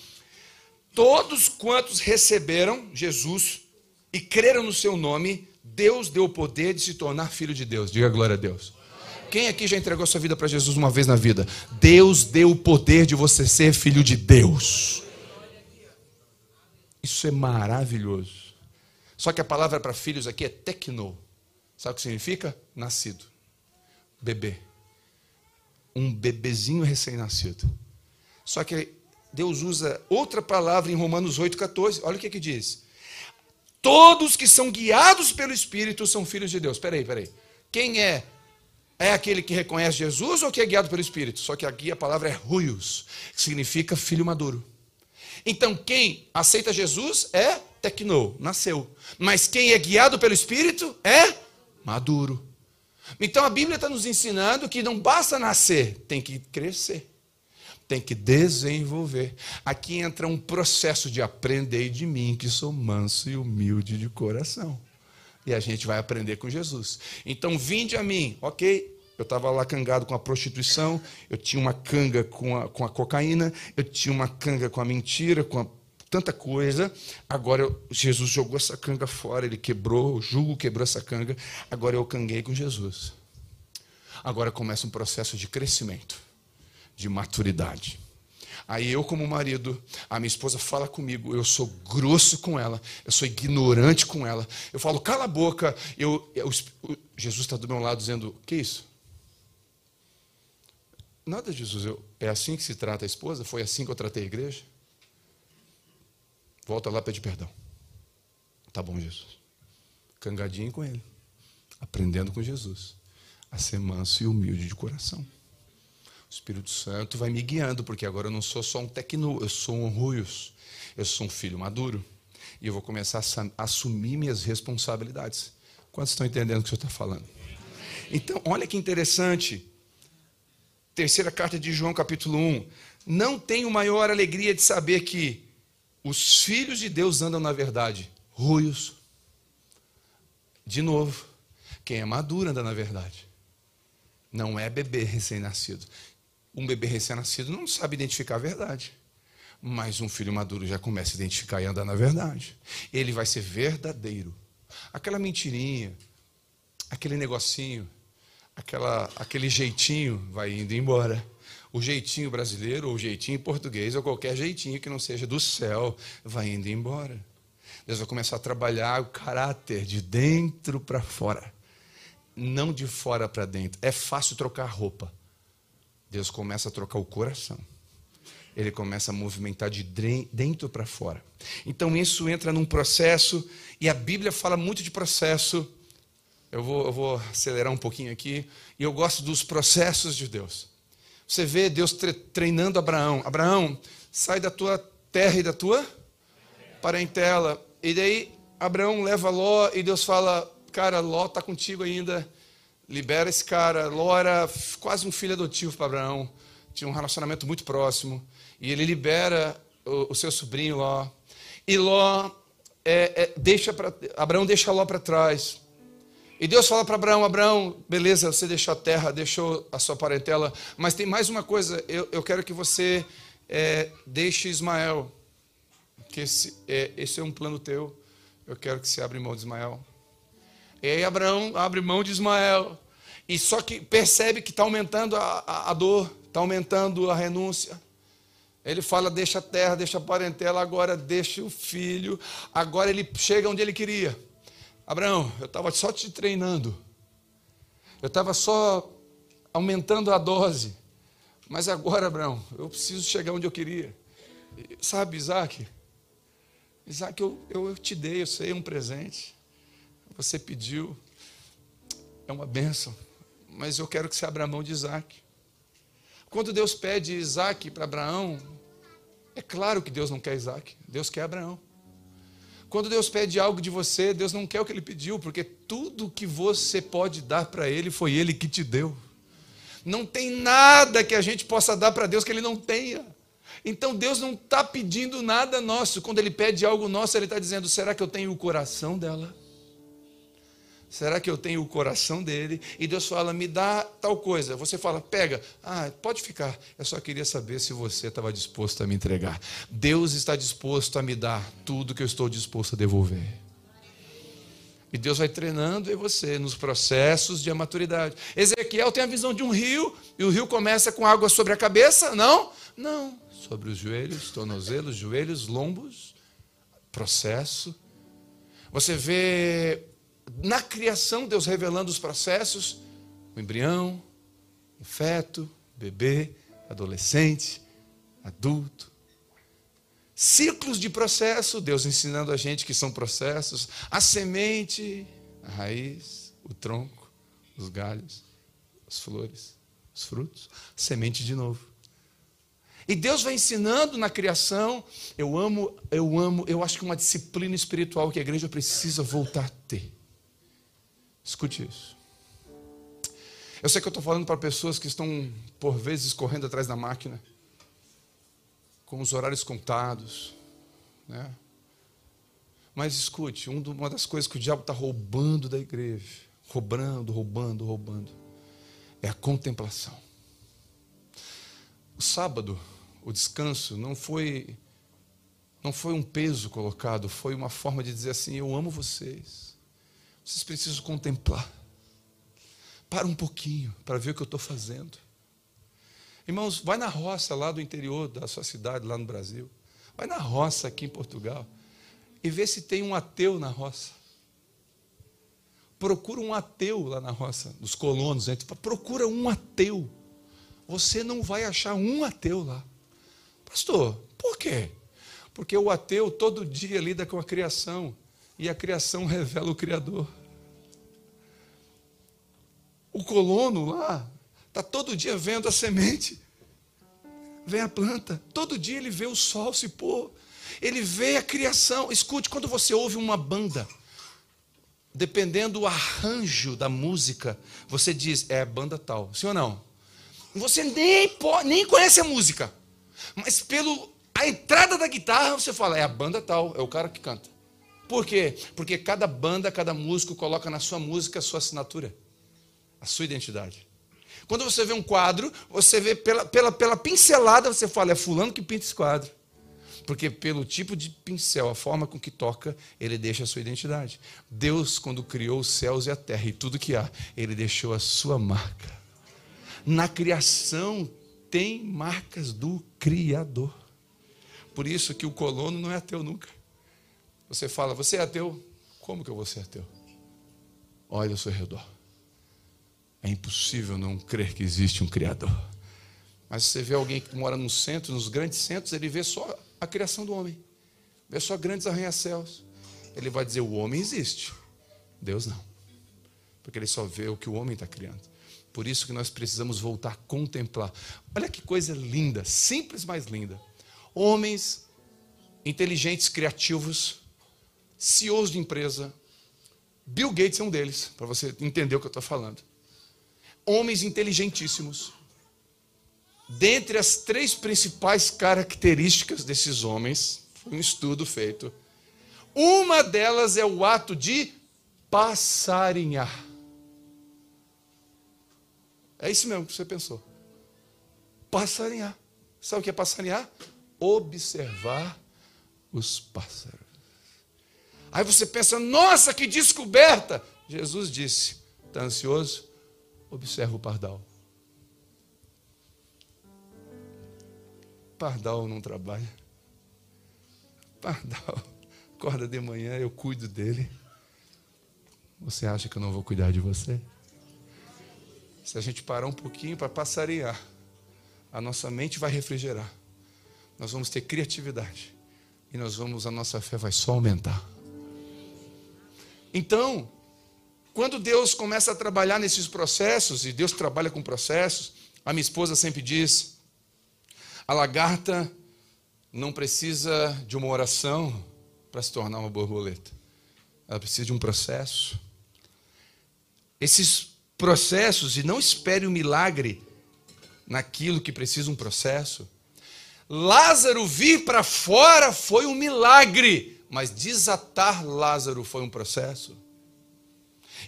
Todos quantos receberam Jesus e creram no seu nome, Deus deu o poder de se tornar filho de Deus. Diga glória a Deus. Quem aqui já entregou sua vida para Jesus uma vez na vida? Deus deu o poder de você ser filho de Deus. Isso é maravilhoso. Só que a palavra para filhos aqui é tecno. Sabe o que significa? Nascido bebê. Um bebezinho recém-nascido. Só que Deus usa outra palavra em Romanos 8,14. Olha o que, que diz. Todos que são guiados pelo Espírito são filhos de Deus. Peraí, peraí. Quem é? É aquele que reconhece Jesus ou que é guiado pelo Espírito? Só que aqui a palavra é ruios, que significa filho maduro. Então, quem aceita Jesus é tecnou, nasceu. Mas quem é guiado pelo Espírito é maduro. Então a Bíblia está nos ensinando que não basta nascer, tem que crescer, tem que desenvolver. Aqui entra um processo de aprender de mim, que sou manso e humilde de coração. E a gente vai aprender com Jesus. Então, vinde a mim, ok? Eu estava lá cangado com a prostituição, eu tinha uma canga com a, com a cocaína, eu tinha uma canga com a mentira, com a, tanta coisa. Agora Jesus jogou essa canga fora, ele quebrou, o jugo quebrou essa canga. Agora eu canguei com Jesus. Agora começa um processo de crescimento, de maturidade. Aí eu, como marido, a minha esposa fala comigo, eu sou grosso com ela, eu sou ignorante com ela. Eu falo, cala a boca. Eu, eu Jesus está do meu lado dizendo, que isso? Nada, Jesus. Eu, é assim que se trata a esposa? Foi assim que eu tratei a igreja? Volta lá e pede perdão. Tá bom, Jesus. Cangadinho com ele. Aprendendo com Jesus. A ser manso e humilde de coração. O Espírito Santo vai me guiando, porque agora eu não sou só um tecno, eu sou um ruios, eu sou um filho maduro. E eu vou começar a assumir minhas responsabilidades. Quantos estão entendendo o que o senhor está falando? Então, olha que interessante. Terceira carta de João, capítulo 1. Não tenho maior alegria de saber que os filhos de Deus andam na verdade. Ruios. De novo, quem é maduro anda na verdade. Não é bebê recém-nascido. Um bebê recém-nascido não sabe identificar a verdade. Mas um filho maduro já começa a identificar e andar na verdade. Ele vai ser verdadeiro. Aquela mentirinha, aquele negocinho, aquela, aquele jeitinho vai indo embora. O jeitinho brasileiro, ou o jeitinho português, ou qualquer jeitinho que não seja do céu, vai indo embora. Deus vai começar a trabalhar o caráter de dentro para fora, não de fora para dentro. É fácil trocar roupa. Deus começa a trocar o coração. Ele começa a movimentar de dentro para fora. Então isso entra num processo, e a Bíblia fala muito de processo. Eu vou, eu vou acelerar um pouquinho aqui. E eu gosto dos processos de Deus. Você vê Deus treinando Abraão. Abraão, sai da tua terra e da tua parentela. E daí Abraão leva Ló e Deus fala: Cara, Ló está contigo ainda libera esse cara. Ló era quase um filho adotivo para Abraão, tinha um relacionamento muito próximo. E ele libera o, o seu sobrinho Ló. E Ló é, é, deixa pra, Abraão deixa Ló para trás. E Deus fala para Abraão: Abraão, beleza, você deixou a terra, deixou a sua parentela, mas tem mais uma coisa, eu, eu quero que você é, deixe Ismael, que esse é, esse é um plano teu, eu quero que você abra mão de Ismael. E aí Abraão abre mão de Ismael. E só que percebe que está aumentando a, a, a dor, está aumentando a renúncia. Ele fala: deixa a terra, deixa a parentela, agora deixa o filho. Agora ele chega onde ele queria. Abraão, eu estava só te treinando. Eu estava só aumentando a dose. Mas agora, Abraão, eu preciso chegar onde eu queria. Sabe, Isaac? Isaac, eu, eu, eu te dei, eu sei, um presente você pediu, é uma bênção, mas eu quero que você abra a mão de Isaac. Quando Deus pede Isaac para Abraão, é claro que Deus não quer Isaac, Deus quer Abraão. Quando Deus pede algo de você, Deus não quer o que ele pediu, porque tudo que você pode dar para ele foi ele que te deu. Não tem nada que a gente possa dar para Deus que ele não tenha. Então Deus não está pedindo nada nosso. Quando ele pede algo nosso, ele está dizendo: será que eu tenho o coração dela? Será que eu tenho o coração dele? E Deus fala, me dá tal coisa. Você fala, pega. Ah, pode ficar. Eu só queria saber se você estava disposto a me entregar. Deus está disposto a me dar tudo que eu estou disposto a devolver. E Deus vai treinando em você nos processos de maturidade. Ezequiel tem a visão de um rio, e o rio começa com água sobre a cabeça? Não, não. Sobre os joelhos, tornozelos, joelhos, lombos. Processo. Você vê na criação, Deus revelando os processos: o embrião, o feto, bebê, adolescente, adulto. Ciclos de processo, Deus ensinando a gente que são processos: a semente, a raiz, o tronco, os galhos, as flores, os frutos, semente de novo. E Deus vai ensinando na criação. Eu amo, eu amo, eu acho que uma disciplina espiritual que a igreja precisa voltar a ter. Escute isso. Eu sei que eu estou falando para pessoas que estão, por vezes, correndo atrás da máquina, com os horários contados, né? Mas escute, uma das coisas que o diabo está roubando da igreja, roubando, roubando, roubando, é a contemplação. O sábado, o descanso, não foi não foi um peso colocado, foi uma forma de dizer assim: eu amo vocês. Vocês precisam contemplar. Para um pouquinho para ver o que eu estou fazendo. Irmãos, vai na roça lá do interior da sua cidade, lá no Brasil. Vai na roça aqui em Portugal e vê se tem um ateu na roça. Procura um ateu lá na roça, dos colonos. Né? Procura um ateu. Você não vai achar um ateu lá. Pastor, por quê? Porque o ateu todo dia lida com a criação e a criação revela o Criador. O colono lá está todo dia vendo a semente, vê a planta, todo dia ele vê o sol se pôr, ele vê a criação. Escute, quando você ouve uma banda, dependendo do arranjo da música, você diz, é banda tal. Sim ou não? Você nem, pode, nem conhece a música, mas pelo a entrada da guitarra você fala, é a banda tal, é o cara que canta. Por quê? Porque cada banda, cada músico coloca na sua música a sua assinatura, a sua identidade. Quando você vê um quadro, você vê pela, pela, pela pincelada, você fala, é fulano que pinta esse quadro. Porque pelo tipo de pincel, a forma com que toca, ele deixa a sua identidade. Deus, quando criou os céus e a terra e tudo que há, ele deixou a sua marca. Na criação tem marcas do Criador. Por isso que o colono não é ateu nunca. Você fala, você é ateu? Como que eu vou ser ateu? Olha ao seu redor. É impossível não crer que existe um Criador. Mas você vê alguém que mora no centro, nos grandes centros, ele vê só a criação do homem. Vê só grandes arranha-céus. Ele vai dizer: o homem existe, Deus não. Porque ele só vê o que o homem está criando. Por isso que nós precisamos voltar a contemplar. Olha que coisa linda, simples, mas linda. Homens inteligentes, criativos, CEOs de empresa. Bill Gates é um deles, para você entender o que eu estou falando. Homens inteligentíssimos Dentre as três principais características desses homens, foi um estudo feito. Uma delas é o ato de passarinhar. É isso mesmo que você pensou. Passarinhar. Sabe o que é passarinhar? Observar os pássaros. Aí você pensa, nossa, que descoberta! Jesus disse: está ansioso? Observa o pardal. Pardal não trabalha. Pardal acorda de manhã, eu cuido dele. Você acha que eu não vou cuidar de você? Se a gente parar um pouquinho para passarear, a nossa mente vai refrigerar. Nós vamos ter criatividade. E nós vamos, a nossa fé vai só aumentar. Então, quando Deus começa a trabalhar nesses processos, e Deus trabalha com processos, a minha esposa sempre diz: a lagarta não precisa de uma oração para se tornar uma borboleta. Ela precisa de um processo. Esses processos, e não espere o um milagre naquilo que precisa um processo. Lázaro vir para fora foi um milagre, mas desatar Lázaro foi um processo.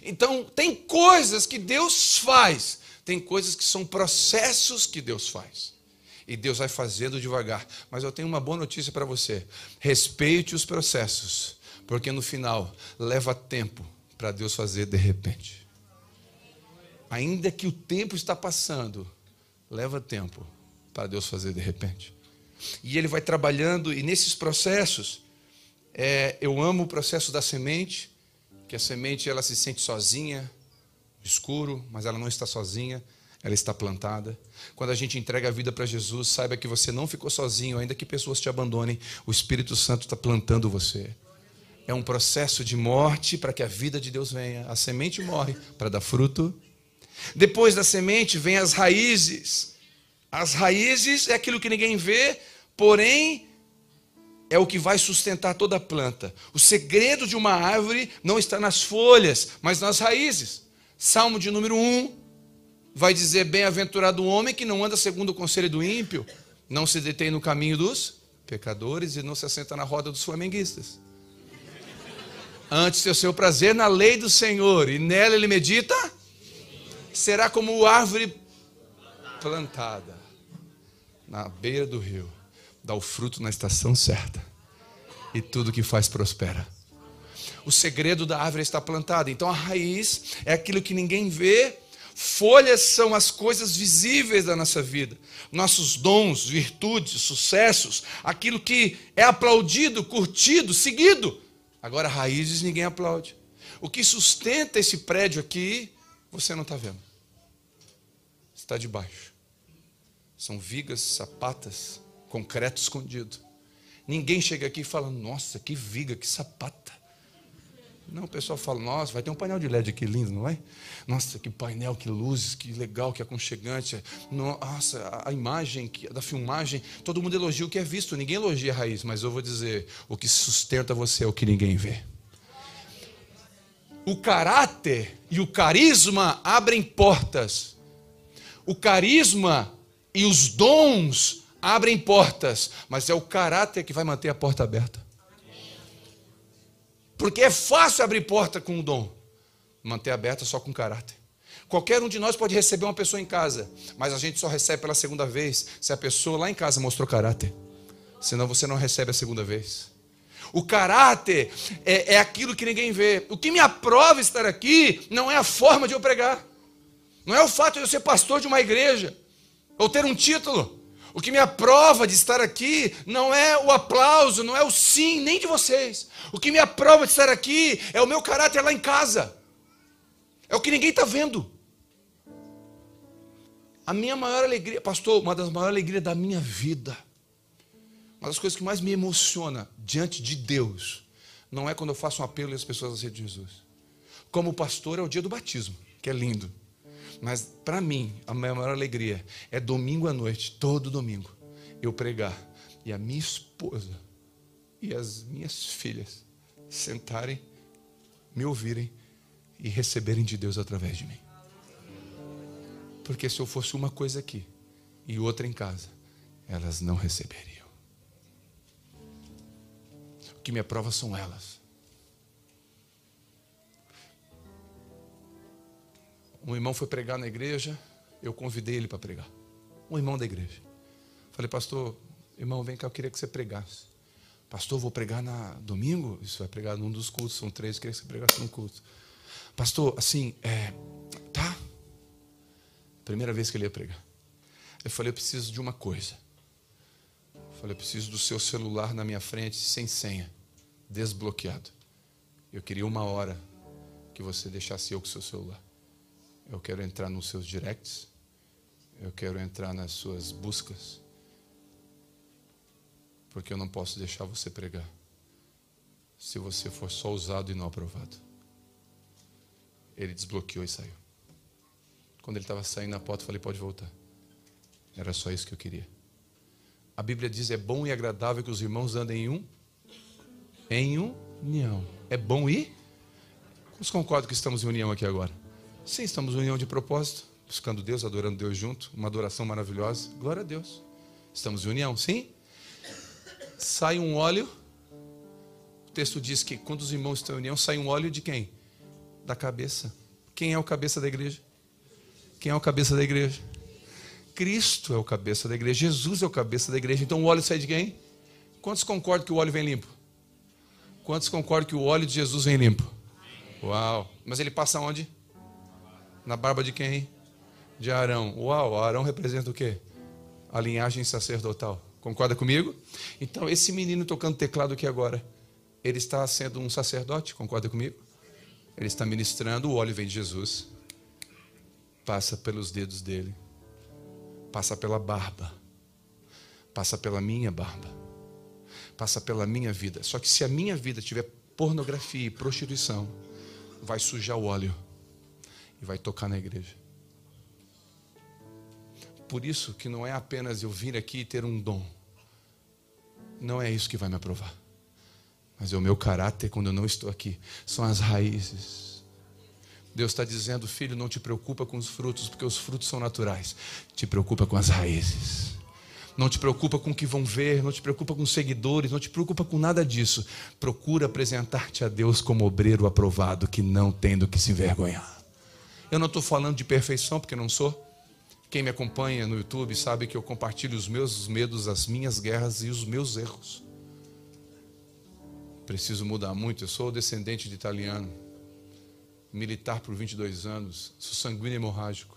Então, tem coisas que Deus faz, tem coisas que são processos que Deus faz e Deus vai fazendo devagar. Mas eu tenho uma boa notícia para você: respeite os processos, porque no final leva tempo para Deus fazer de repente. Ainda que o tempo está passando, leva tempo para Deus fazer de repente. E Ele vai trabalhando, e nesses processos, é, eu amo o processo da semente, que a semente ela se sente sozinha, escuro, mas ela não está sozinha ela está plantada. Quando a gente entrega a vida para Jesus, saiba que você não ficou sozinho, ainda que pessoas te abandonem, o Espírito Santo está plantando você. É um processo de morte para que a vida de Deus venha. A semente morre para dar fruto. Depois da semente vem as raízes. As raízes é aquilo que ninguém vê, porém é o que vai sustentar toda a planta. O segredo de uma árvore não está nas folhas, mas nas raízes. Salmo de número 1 vai dizer: Bem-aventurado o homem que não anda segundo o conselho do ímpio, não se detém no caminho dos pecadores e não se assenta na roda dos flamenguistas. Antes ter o seu prazer na lei do Senhor, e nela ele medita, será como árvore plantada na beira do rio dá o fruto na estação certa. E tudo que faz prospera. O segredo da árvore está plantada. Então a raiz é aquilo que ninguém vê. Folhas são as coisas visíveis da nossa vida, nossos dons, virtudes, sucessos, aquilo que é aplaudido, curtido, seguido. Agora, raízes ninguém aplaude. O que sustenta esse prédio aqui, você não está vendo. Está debaixo. São vigas, sapatas, concreto escondido. Ninguém chega aqui e fala, nossa, que viga, que sapata. Não, o pessoal fala, nossa, vai ter um painel de LED aqui lindo, não é? Nossa, que painel, que luzes, que legal, que aconchegante. Nossa, a imagem da filmagem, todo mundo elogia o que é visto, ninguém elogia a raiz, mas eu vou dizer, o que sustenta você é o que ninguém vê. O caráter e o carisma abrem portas. O carisma e os dons abrem portas, mas é o caráter que vai manter a porta aberta. Porque é fácil abrir porta com o dom, manter aberta só com caráter. Qualquer um de nós pode receber uma pessoa em casa, mas a gente só recebe pela segunda vez se a pessoa lá em casa mostrou caráter. Senão você não recebe a segunda vez. O caráter é, é aquilo que ninguém vê. O que me aprova estar aqui não é a forma de eu pregar, não é o fato de eu ser pastor de uma igreja ou ter um título. O que me aprova de estar aqui não é o aplauso, não é o sim, nem de vocês. O que me aprova de estar aqui é o meu caráter lá em casa. É o que ninguém está vendo. A minha maior alegria, pastor, uma das maiores alegrias da minha vida, uma das coisas que mais me emociona diante de Deus, não é quando eu faço um apelo e as pessoas aceitam Jesus. Como pastor, é o dia do batismo, que é lindo. Mas para mim, a minha maior alegria é domingo à noite, todo domingo, eu pregar e a minha esposa e as minhas filhas sentarem, me ouvirem e receberem de Deus através de mim. Porque se eu fosse uma coisa aqui e outra em casa, elas não receberiam. O que me aprova são elas. Um irmão foi pregar na igreja, eu convidei ele para pregar. Um irmão da igreja. Falei, pastor, irmão, vem cá, eu queria que você pregasse. Pastor, vou pregar na domingo? Isso vai pregar num dos cultos, são três, eu queria que você pregasse num culto. Pastor, assim, é, tá? Primeira vez que ele ia pregar. Eu falei, eu preciso de uma coisa. Eu falei, eu preciso do seu celular na minha frente, sem senha, desbloqueado. Eu queria uma hora que você deixasse eu com o seu celular. Eu quero entrar nos seus directs. Eu quero entrar nas suas buscas. Porque eu não posso deixar você pregar. Se você for só usado e não aprovado. Ele desbloqueou e saiu. Quando ele estava saindo na porta, eu falei: pode voltar. Era só isso que eu queria. A Bíblia diz: é bom e agradável que os irmãos andem em um, em união. É bom ir? Quantos concordam que estamos em união aqui agora? Sim, estamos em união de propósito, buscando Deus, adorando Deus junto, uma adoração maravilhosa. Glória a Deus. Estamos em união, sim? Sai um óleo. O texto diz que quando os irmãos estão em união, sai um óleo de quem? Da cabeça. Quem é o cabeça da igreja? Quem é o cabeça da igreja? Cristo é o cabeça da igreja. Jesus é o cabeça da igreja. Então o óleo sai de quem? Quantos concordam que o óleo vem limpo? Quantos concordam que o óleo de Jesus vem limpo? Uau! Mas ele passa onde? Na barba de quem? De Arão. Uau, Arão representa o quê? A linhagem sacerdotal. Concorda comigo? Então, esse menino tocando teclado aqui agora, ele está sendo um sacerdote, concorda comigo? Ele está ministrando, o óleo vem de Jesus, passa pelos dedos dele, passa pela barba, passa pela minha barba, passa pela minha vida. Só que se a minha vida tiver pornografia e prostituição, vai sujar o óleo e vai tocar na igreja. Por isso que não é apenas eu vir aqui e ter um dom. Não é isso que vai me aprovar. Mas é o meu caráter quando eu não estou aqui. São as raízes. Deus está dizendo, filho, não te preocupa com os frutos, porque os frutos são naturais. Te preocupa com as raízes. Não te preocupa com o que vão ver, não te preocupa com seguidores, não te preocupa com nada disso. Procura apresentar-te a Deus como obreiro aprovado, que não tem do que se envergonhar. Eu não estou falando de perfeição, porque não sou. Quem me acompanha no YouTube sabe que eu compartilho os meus medos, as minhas guerras e os meus erros. Preciso mudar muito. Eu sou descendente de italiano, militar por 22 anos, sou sanguíneo hemorrágico.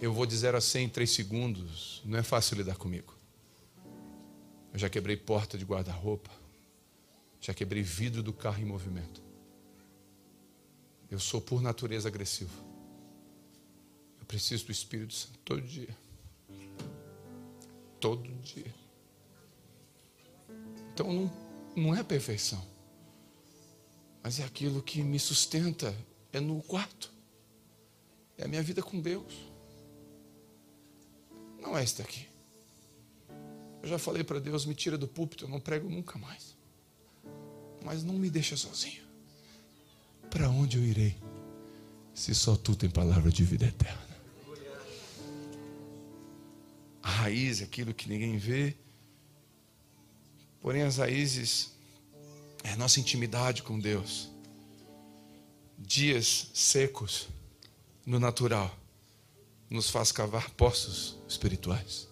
Eu vou de 0 a 100 em 3 segundos. Não é fácil lidar comigo. Eu já quebrei porta de guarda-roupa. Já quebrei vidro do carro em movimento. Eu sou por natureza agressivo. Eu preciso do Espírito Santo todo dia. Todo dia. Então não, não é perfeição. Mas é aquilo que me sustenta. É no quarto. É a minha vida com Deus. Não é isso daqui. Eu já falei para Deus, me tira do púlpito, eu não prego nunca mais. Mas não me deixa sozinho. Para onde eu irei? Se só tu tem palavra de vida eterna. A raiz é aquilo que ninguém vê. Porém, as raízes é a nossa intimidade com Deus. Dias secos no natural nos faz cavar poços espirituais.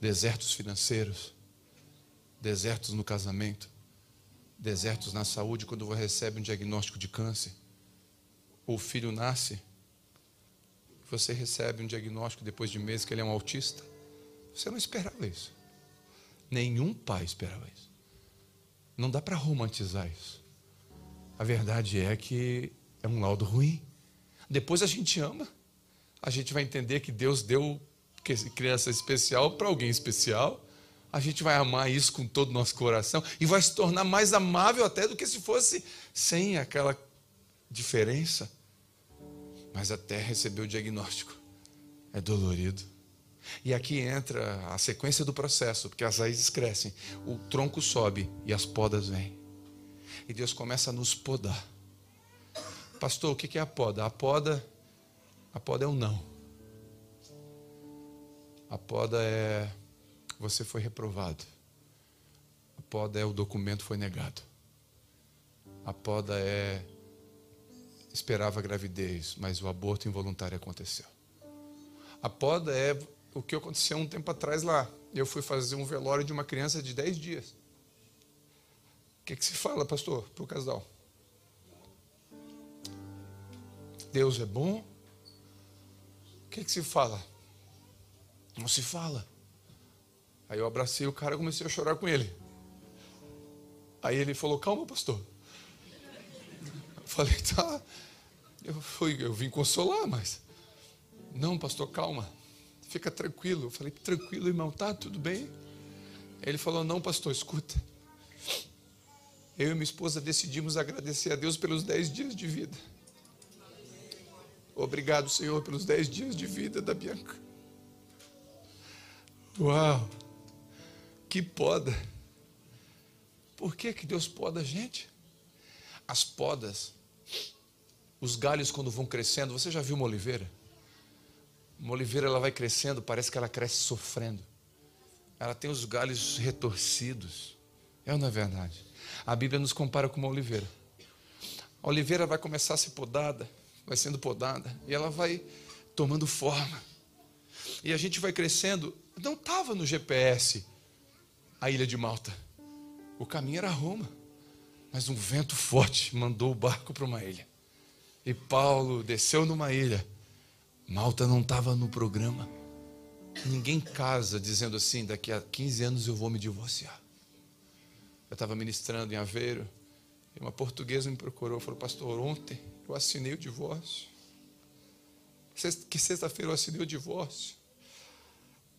Desertos financeiros, desertos no casamento, desertos na saúde quando você recebe um diagnóstico de câncer. Ou o filho nasce você recebe um diagnóstico depois de meses que ele é um autista. Você não esperava isso. Nenhum pai esperava isso. Não dá para romantizar isso. A verdade é que é um laudo ruim. Depois a gente ama. A gente vai entender que Deus deu criança especial para alguém especial. A gente vai amar isso com todo o nosso coração e vai se tornar mais amável até do que se fosse sem aquela diferença mas até receber o diagnóstico. É dolorido. E aqui entra a sequência do processo, porque as raízes crescem, o tronco sobe e as podas vêm. E Deus começa a nos podar. Pastor, o que é a poda? A poda, a poda é o não. A poda é você foi reprovado. A poda é o documento foi negado. A poda é esperava a gravidez, mas o aborto involuntário aconteceu. A poda é o que aconteceu um tempo atrás lá. Eu fui fazer um velório de uma criança de 10 dias. O que, que se fala, pastor, para o casal? Deus é bom? O que, que se fala? Não se fala. Aí eu abracei o cara e comecei a chorar com ele. Aí ele falou: Calma, pastor. Falei, tá. Eu, fui, eu vim consolar, mas. Não, pastor, calma. Fica tranquilo. Eu falei, tranquilo, irmão, tá, tudo bem. Ele falou, não, pastor, escuta. Eu e minha esposa decidimos agradecer a Deus pelos dez dias de vida. Obrigado, Senhor, pelos dez dias de vida da Bianca. Uau! Que poda! Por que, que Deus poda a gente? As podas os galhos quando vão crescendo, você já viu uma oliveira? Uma oliveira ela vai crescendo, parece que ela cresce sofrendo. Ela tem os galhos retorcidos. É ou não é verdade? A Bíblia nos compara com uma oliveira. A oliveira vai começar a ser podada, vai sendo podada, e ela vai tomando forma. E a gente vai crescendo. Não estava no GPS a ilha de Malta. O caminho era Roma. Mas um vento forte mandou o barco para uma ilha. E Paulo desceu numa ilha. Malta não estava no programa. Ninguém casa dizendo assim: daqui a 15 anos eu vou me divorciar. Eu estava ministrando em Aveiro. E uma portuguesa me procurou falou: Pastor, ontem eu assinei o divórcio. Que sexta-feira eu assinei o divórcio.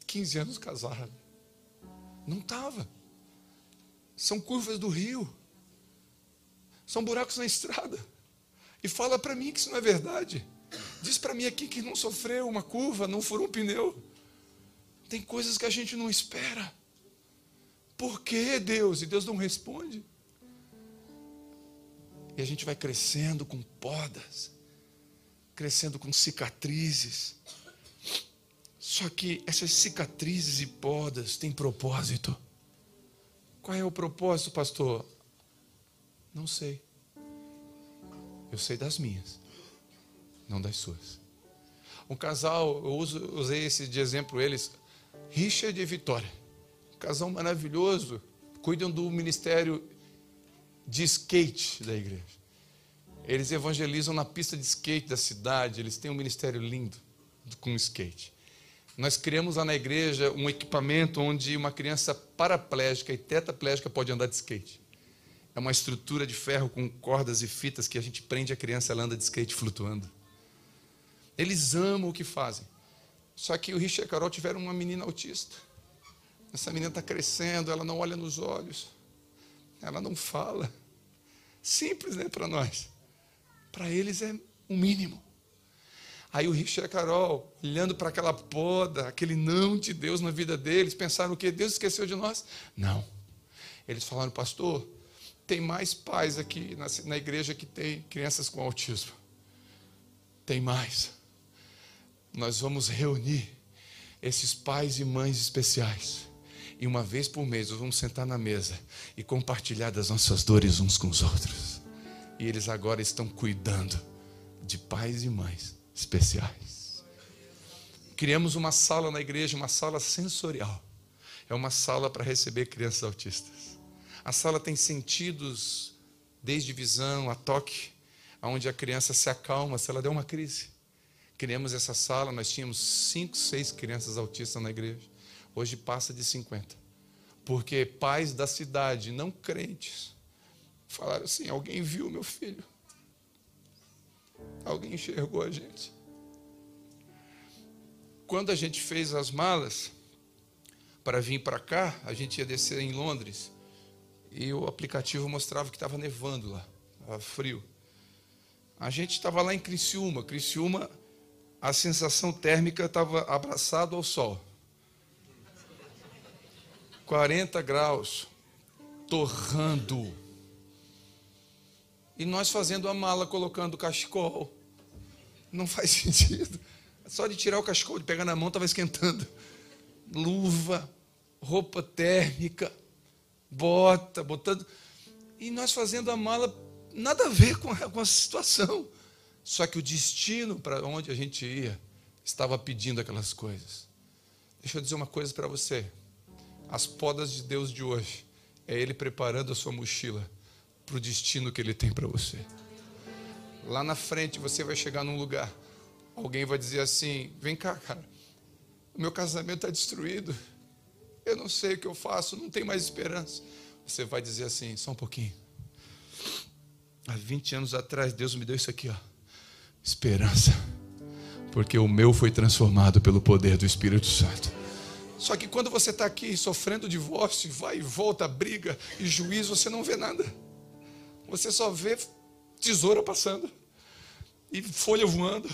15 anos casado. Não estava. São curvas do rio. São buracos na estrada e fala para mim que isso não é verdade. Diz para mim aqui que não sofreu uma curva, não furou um pneu. Tem coisas que a gente não espera. Por que Deus? E Deus não responde. E a gente vai crescendo com podas, crescendo com cicatrizes. Só que essas cicatrizes e podas têm propósito. Qual é o propósito, pastor? Não sei. Eu sei das minhas, não das suas. Um casal, eu uso, usei esse de exemplo eles, Richard e Vitória. Um casal maravilhoso, cuidam do ministério de skate da igreja. Eles evangelizam na pista de skate da cidade, eles têm um ministério lindo com skate. Nós criamos lá na igreja um equipamento onde uma criança paraplégica e tetraplégica pode andar de skate. É uma estrutura de ferro com cordas e fitas que a gente prende a criança, ela anda de skate flutuando. Eles amam o que fazem. Só que o Richard e a Carol tiveram uma menina autista. Essa menina está crescendo, ela não olha nos olhos, ela não fala. Simples, né, para nós. Para eles é o mínimo. Aí o Richard Carol, olhando para aquela poda, aquele não de Deus na vida deles, pensaram o quê? Deus esqueceu de nós? Não. Eles falaram, pastor, tem mais pais aqui na, na igreja que tem crianças com autismo. Tem mais. Nós vamos reunir esses pais e mães especiais. E uma vez por mês nós vamos sentar na mesa e compartilhar das nossas dores uns com os outros. E eles agora estão cuidando de pais e mães especiais. Criamos uma sala na igreja, uma sala sensorial. É uma sala para receber crianças autistas. A sala tem sentidos, desde visão a toque, onde a criança se acalma se ela der uma crise. Criamos essa sala, nós tínhamos cinco, seis crianças autistas na igreja. Hoje passa de 50. Porque pais da cidade, não crentes, falaram assim: alguém viu meu filho. Alguém enxergou a gente. Quando a gente fez as malas para vir para cá, a gente ia descer em Londres e o aplicativo mostrava que estava nevando lá, estava frio. A gente estava lá em Criciúma. Criciúma, a sensação térmica estava abraçado ao sol. 40 graus, torrando. E nós fazendo a mala, colocando o cachecol. Não faz sentido. Só de tirar o cachecol, de pegar na mão, estava esquentando. Luva, roupa térmica bota, botando. E nós fazendo a mala, nada a ver com a, com a situação. Só que o destino para onde a gente ia estava pedindo aquelas coisas. Deixa eu dizer uma coisa para você. As podas de Deus de hoje é Ele preparando a sua mochila para o destino que Ele tem para você. Lá na frente você vai chegar num lugar, alguém vai dizer assim: vem cá, cara, o meu casamento está destruído eu não sei o que eu faço, não tem mais esperança. Você vai dizer assim, só um pouquinho. Há 20 anos atrás, Deus me deu isso aqui, ó. Esperança. Porque o meu foi transformado pelo poder do Espírito Santo. Só que quando você está aqui sofrendo divórcio, vai e volta, briga e juízo, você não vê nada. Você só vê tesoura passando e folha voando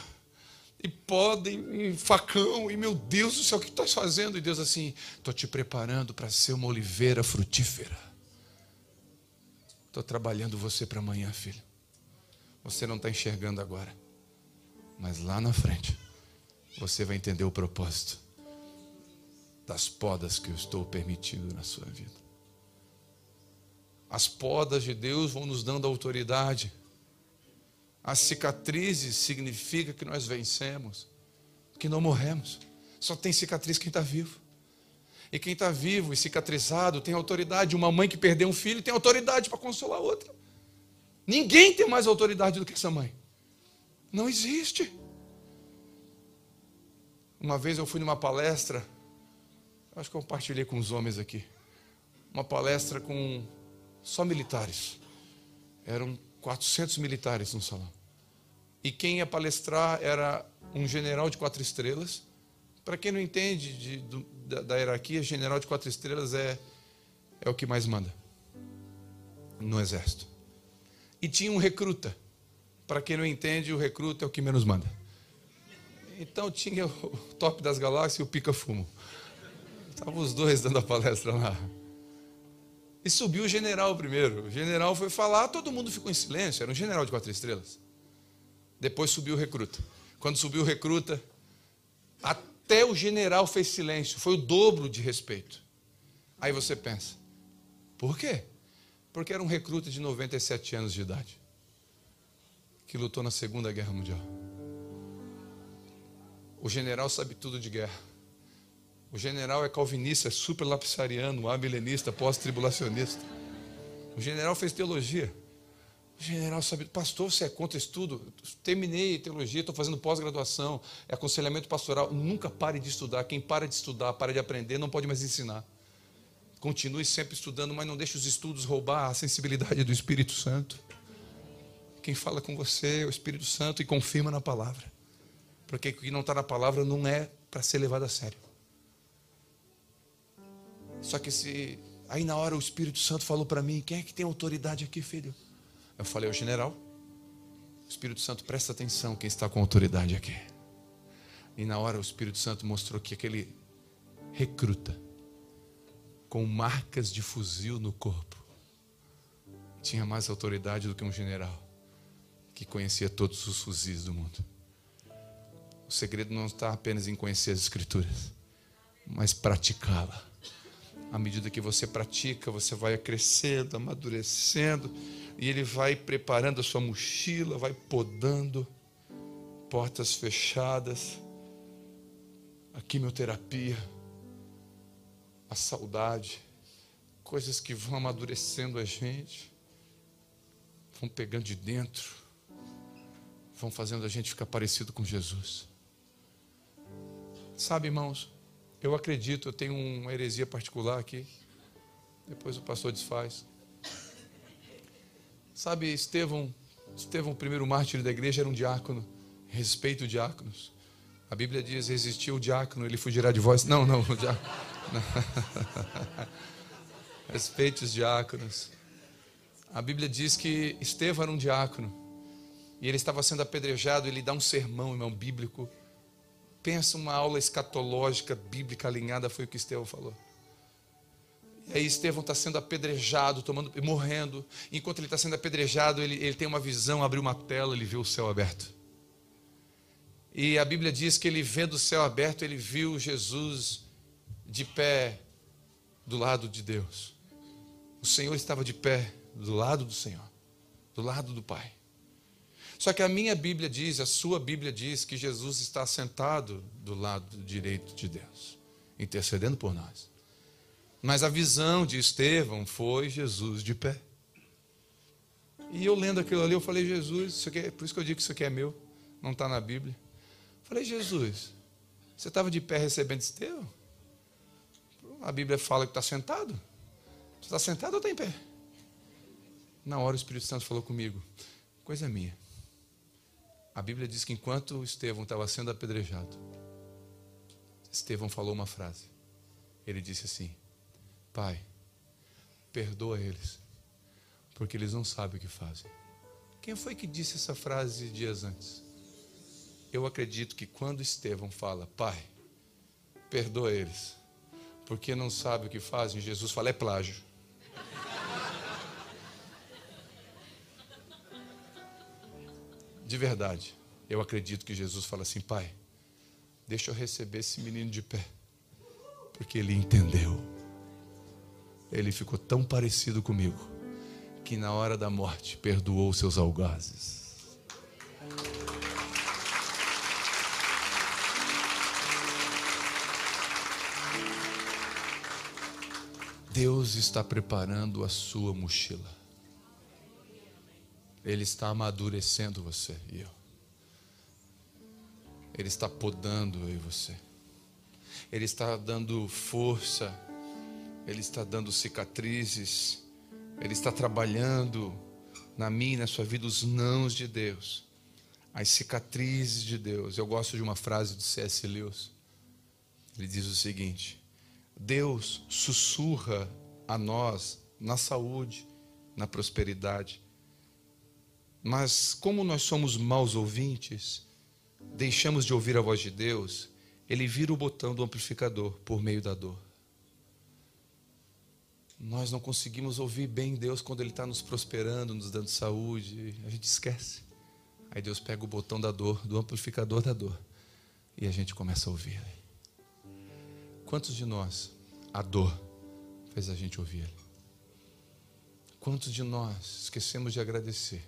e podem, e facão, e meu Deus do céu, o que estás fazendo? E Deus assim, estou te preparando para ser uma oliveira frutífera. Estou trabalhando você para amanhã, filho. Você não está enxergando agora, mas lá na frente você vai entender o propósito das podas que eu estou permitindo na sua vida. As podas de Deus vão nos dando autoridade as cicatrizes significa que nós vencemos, que não morremos. Só tem cicatriz quem está vivo. E quem está vivo e cicatrizado tem autoridade. Uma mãe que perdeu um filho tem autoridade para consolar outra. Ninguém tem mais autoridade do que essa mãe. Não existe. Uma vez eu fui numa palestra, acho que eu compartilhei com os homens aqui. Uma palestra com só militares. Eram 400 militares no salão. E quem ia palestrar era um general de quatro estrelas. Para quem não entende de, da, da, hierarquia, general de quatro estrelas é, é o que mais manda no exército. E tinha um recruta. Para quem não entende, o recruta é o que menos manda. Então tinha o top das galáxias e o pica-fumo. Estavam os dois dando a palestra lá. E subiu o general primeiro. O general foi falar, todo mundo ficou em silêncio. Era um general de quatro estrelas. Depois subiu o recruta. Quando subiu o recruta, até o general fez silêncio. Foi o dobro de respeito. Aí você pensa, por quê? Porque era um recruta de 97 anos de idade que lutou na Segunda Guerra Mundial. O general sabe tudo de guerra. O general é calvinista, é super lapsariano, amilenista, pós-tribulacionista. O general fez teologia. O general sabe, pastor, você é contra estudo? Terminei teologia, estou fazendo pós-graduação, é aconselhamento pastoral. Nunca pare de estudar. Quem para de estudar, para de aprender, não pode mais ensinar. Continue sempre estudando, mas não deixe os estudos roubar a sensibilidade do Espírito Santo. Quem fala com você é o Espírito Santo e confirma na palavra. Porque o que não está na palavra não é para ser levado a sério. Só que se aí na hora o Espírito Santo falou para mim, quem é que tem autoridade aqui, filho? Eu falei, o general. O Espírito Santo presta atenção quem está com autoridade aqui. E na hora o Espírito Santo mostrou que aquele recruta com marcas de fuzil no corpo tinha mais autoridade do que um general que conhecia todos os fuzis do mundo. O segredo não está apenas em conhecer as Escrituras, mas praticá-la. À medida que você pratica, você vai crescendo, amadurecendo, e Ele vai preparando a sua mochila, vai podando portas fechadas, a quimioterapia, a saudade, coisas que vão amadurecendo a gente, vão pegando de dentro vão fazendo a gente ficar parecido com Jesus. Sabe, irmãos, eu acredito, eu tenho uma heresia particular aqui, depois o pastor desfaz. Sabe, Estevão, Estevão, o primeiro mártir da igreja, era um diácono, respeito diáconos. A Bíblia diz: resistiu o diácono, ele fugirá de vós. Não, não, o diácono. Respeite os diáconos. A Bíblia diz que Estevão era um diácono. E ele estava sendo apedrejado, ele dá um sermão, irmão, bíblico. Pensa uma aula escatológica, bíblica alinhada, foi o que Estevão falou. E aí Estevão está sendo apedrejado, tomando, morrendo. Enquanto ele está sendo apedrejado, ele, ele tem uma visão, abriu uma tela, ele viu o céu aberto. E a Bíblia diz que ele vendo o céu aberto, ele viu Jesus de pé do lado de Deus. O Senhor estava de pé do lado do Senhor, do lado do Pai. Só que a minha Bíblia diz, a sua Bíblia diz que Jesus está sentado do lado direito de Deus, intercedendo por nós. Mas a visão de Estevão foi Jesus de pé. E eu lendo aquilo ali, eu falei, Jesus, isso aqui é, por isso que eu digo que isso aqui é meu, não está na Bíblia. falei, Jesus, você estava de pé recebendo Estevão? A Bíblia fala que está sentado. Você está sentado ou está em pé? Na hora o Espírito Santo falou comigo, coisa minha. A Bíblia diz que enquanto Estevão estava sendo apedrejado, Estevão falou uma frase. Ele disse assim: Pai, perdoa eles, porque eles não sabem o que fazem. Quem foi que disse essa frase dias antes? Eu acredito que quando Estevão fala, Pai, perdoa eles, porque não sabem o que fazem, Jesus fala, é plágio. de verdade, eu acredito que Jesus fala assim: Pai, deixa eu receber esse menino de pé, porque ele entendeu. Ele ficou tão parecido comigo que na hora da morte perdoou seus algazes. Deus está preparando a sua mochila. Ele está amadurecendo você e eu. Ele está podando eu e você. Ele está dando força. Ele está dando cicatrizes. Ele está trabalhando na minha e na sua vida os nãos de Deus. As cicatrizes de Deus. Eu gosto de uma frase do C.S. Lewis. Ele diz o seguinte: Deus sussurra a nós na saúde, na prosperidade, mas como nós somos maus ouvintes, deixamos de ouvir a voz de Deus, ele vira o botão do amplificador por meio da dor. Nós não conseguimos ouvir bem Deus quando Ele está nos prosperando, nos dando saúde, a gente esquece. Aí Deus pega o botão da dor, do amplificador da dor, e a gente começa a ouvir. Quantos de nós a dor fez a gente ouvir? Quantos de nós esquecemos de agradecer?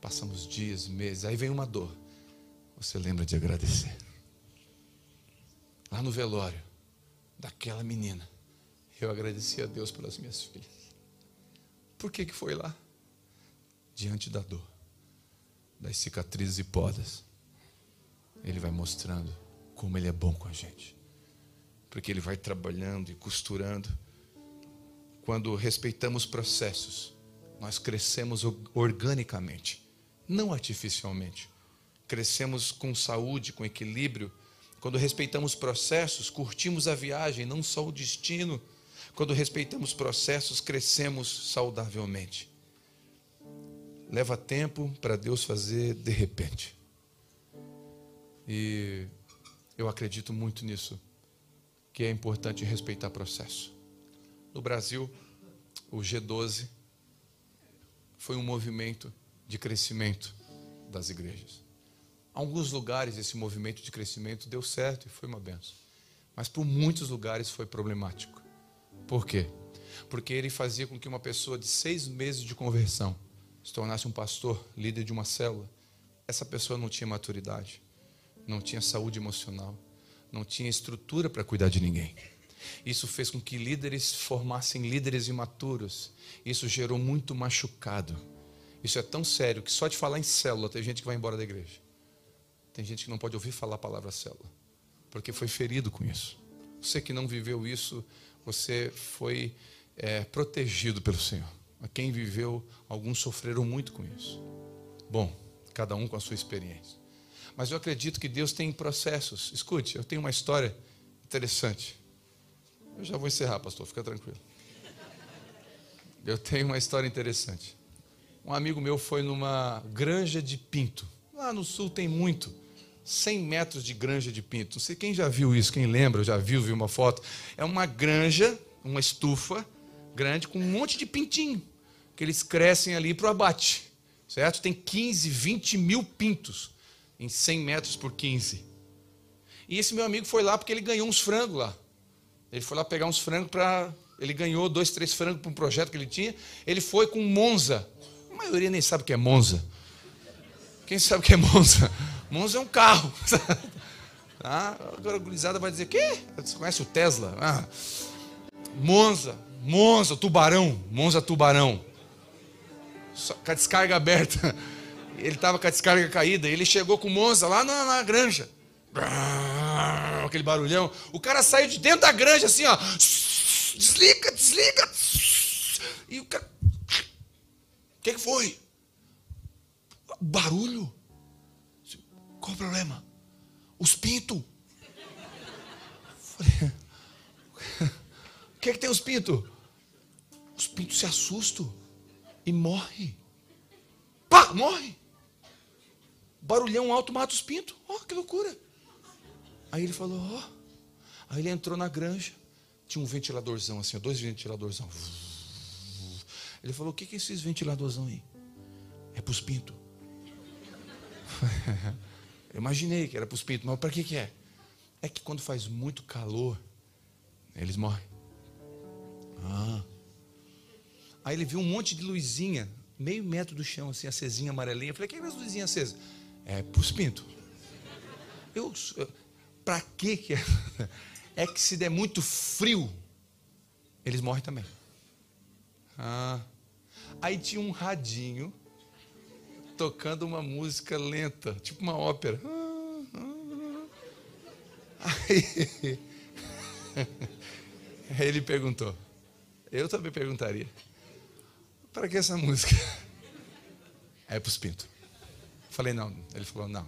Passamos dias, meses, aí vem uma dor. Você lembra de agradecer? Lá no velório daquela menina, eu agradeci a Deus pelas minhas filhas. Por que, que foi lá? Diante da dor, das cicatrizes e podas, Ele vai mostrando como Ele é bom com a gente. Porque Ele vai trabalhando e costurando. Quando respeitamos processos, nós crescemos organicamente, não artificialmente. Crescemos com saúde, com equilíbrio. Quando respeitamos processos, curtimos a viagem, não só o destino. Quando respeitamos processos, crescemos saudavelmente. Leva tempo para Deus fazer de repente. E eu acredito muito nisso, que é importante respeitar processo. No Brasil, o G12 foi um movimento de crescimento das igrejas. Alguns lugares esse movimento de crescimento deu certo e foi uma benção. Mas por muitos lugares foi problemático. Por quê? Porque ele fazia com que uma pessoa de seis meses de conversão se tornasse um pastor, líder de uma célula. Essa pessoa não tinha maturidade, não tinha saúde emocional, não tinha estrutura para cuidar de ninguém. Isso fez com que líderes formassem líderes imaturos. Isso gerou muito machucado. Isso é tão sério que só de falar em célula tem gente que vai embora da igreja. Tem gente que não pode ouvir falar a palavra célula, porque foi ferido com isso. Você que não viveu isso, você foi é, protegido pelo Senhor. Quem viveu, alguns sofreram muito com isso. Bom, cada um com a sua experiência. Mas eu acredito que Deus tem processos. Escute, eu tenho uma história interessante. Eu já vou encerrar, pastor, fica tranquilo. Eu tenho uma história interessante. Um amigo meu foi numa granja de pinto. Lá no sul tem muito. 100 metros de granja de pinto. Não sei quem já viu isso, quem lembra, já viu, viu uma foto. É uma granja, uma estufa grande com um monte de pintinho, que eles crescem ali para o abate, certo? Tem 15, 20 mil pintos em 100 metros por 15. E esse meu amigo foi lá porque ele ganhou uns frangos lá. Ele foi lá pegar uns frangos para. Ele ganhou dois, três frangos para um projeto que ele tinha. Ele foi com Monza. A maioria nem sabe o que é Monza. Quem sabe o que é Monza? Monza é um carro. Ah, agora a gurizada vai dizer: quê? Você conhece o Tesla? Ah, Monza, Monza, tubarão, Monza tubarão. Com a descarga aberta. Ele estava com a descarga caída. Ele chegou com o Monza lá na, na granja. Aquele barulhão. O cara saiu de dentro da granja assim, ó. Desliga, desliga. E o cara. O que, que foi? Barulho. Qual o problema? Os pintos. O que, que tem os pintos? Os pintos se assustam e morrem. Pá, morre. Barulhão alto mata os pintos. Oh, que loucura. Aí ele falou, ó. Oh. Aí ele entrou na granja. Tinha um ventiladorzão assim, dois ventiladorzão. Ele falou, o que, que é esses ventiladorzão aí? É para os pintos. Eu imaginei que era para os pintos, mas para que, que é? É que quando faz muito calor, eles morrem. Ah. Aí ele viu um monte de luzinha, meio metro do chão, assim, acesinha amarelinha. Eu falei, que é as luzinhas acesas? É para os pintos. Eu, para que que é? É que se der muito frio, eles morrem também. Ah. Aí tinha um radinho tocando uma música lenta, tipo uma ópera. Aí, aí ele perguntou. Eu também perguntaria. Para que essa música? É para os pintos. Falei, não. Ele falou, não.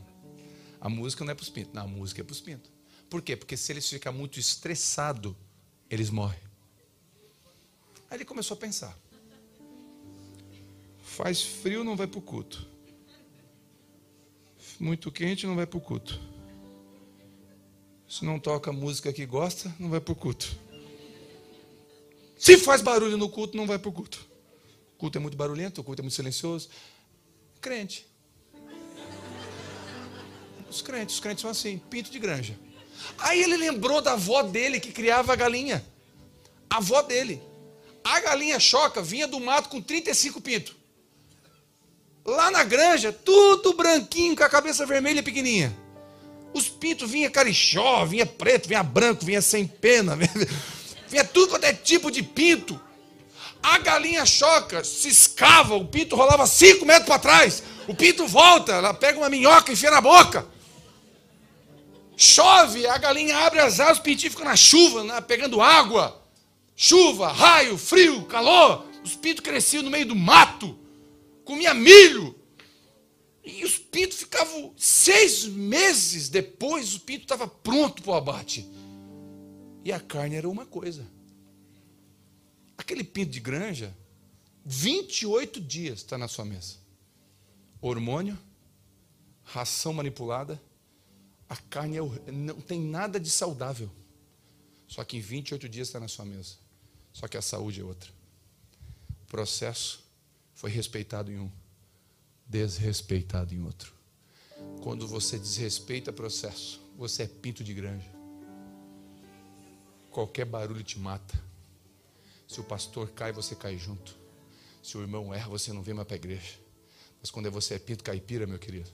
A música não é para os pintos. Não, a música é para os pintos. Por quê? Porque se eles ficam muito estressados, eles morrem. Aí ele começou a pensar. Faz frio, não vai para o culto. Muito quente, não vai para o culto. Se não toca música que gosta, não vai para o culto. Se faz barulho no culto, não vai para o culto. O culto é muito barulhento, o culto é muito silencioso. Crente. Os crentes, os crentes são assim, pinto de granja. Aí ele lembrou da avó dele que criava a galinha. A avó dele. A galinha choca vinha do mato com 35 pintos. Lá na granja, tudo branquinho, com a cabeça vermelha pequenininha. Os pintos vinha carichó, vinha preto, vinha branco, vinha sem pena, vinha, tudo quanto é tipo de pinto. A galinha choca, se escava, o pinto rolava 5 metros para trás. O pinto volta, ela pega uma minhoca e enfia na boca. Chove, a galinha abre as asas, os pintinhos ficam na chuva, né, pegando água. Chuva, raio, frio, calor. Os pintos cresciam no meio do mato, comia milho. E os pintos ficavam seis meses depois, o pinto estava pronto para o abate. E a carne era uma coisa. Aquele pinto de granja, 28 dias está na sua mesa. Hormônio, ração manipulada, a carne é, não tem nada de saudável. Só que em 28 dias está na sua mesa. Só que a saúde é outra. O processo foi respeitado em um, desrespeitado em outro. Quando você desrespeita processo, você é pinto de granja. Qualquer barulho te mata. Se o pastor cai, você cai junto. Se o irmão erra, você não vem mais para a igreja. Mas quando você é pinto caipira, meu querido,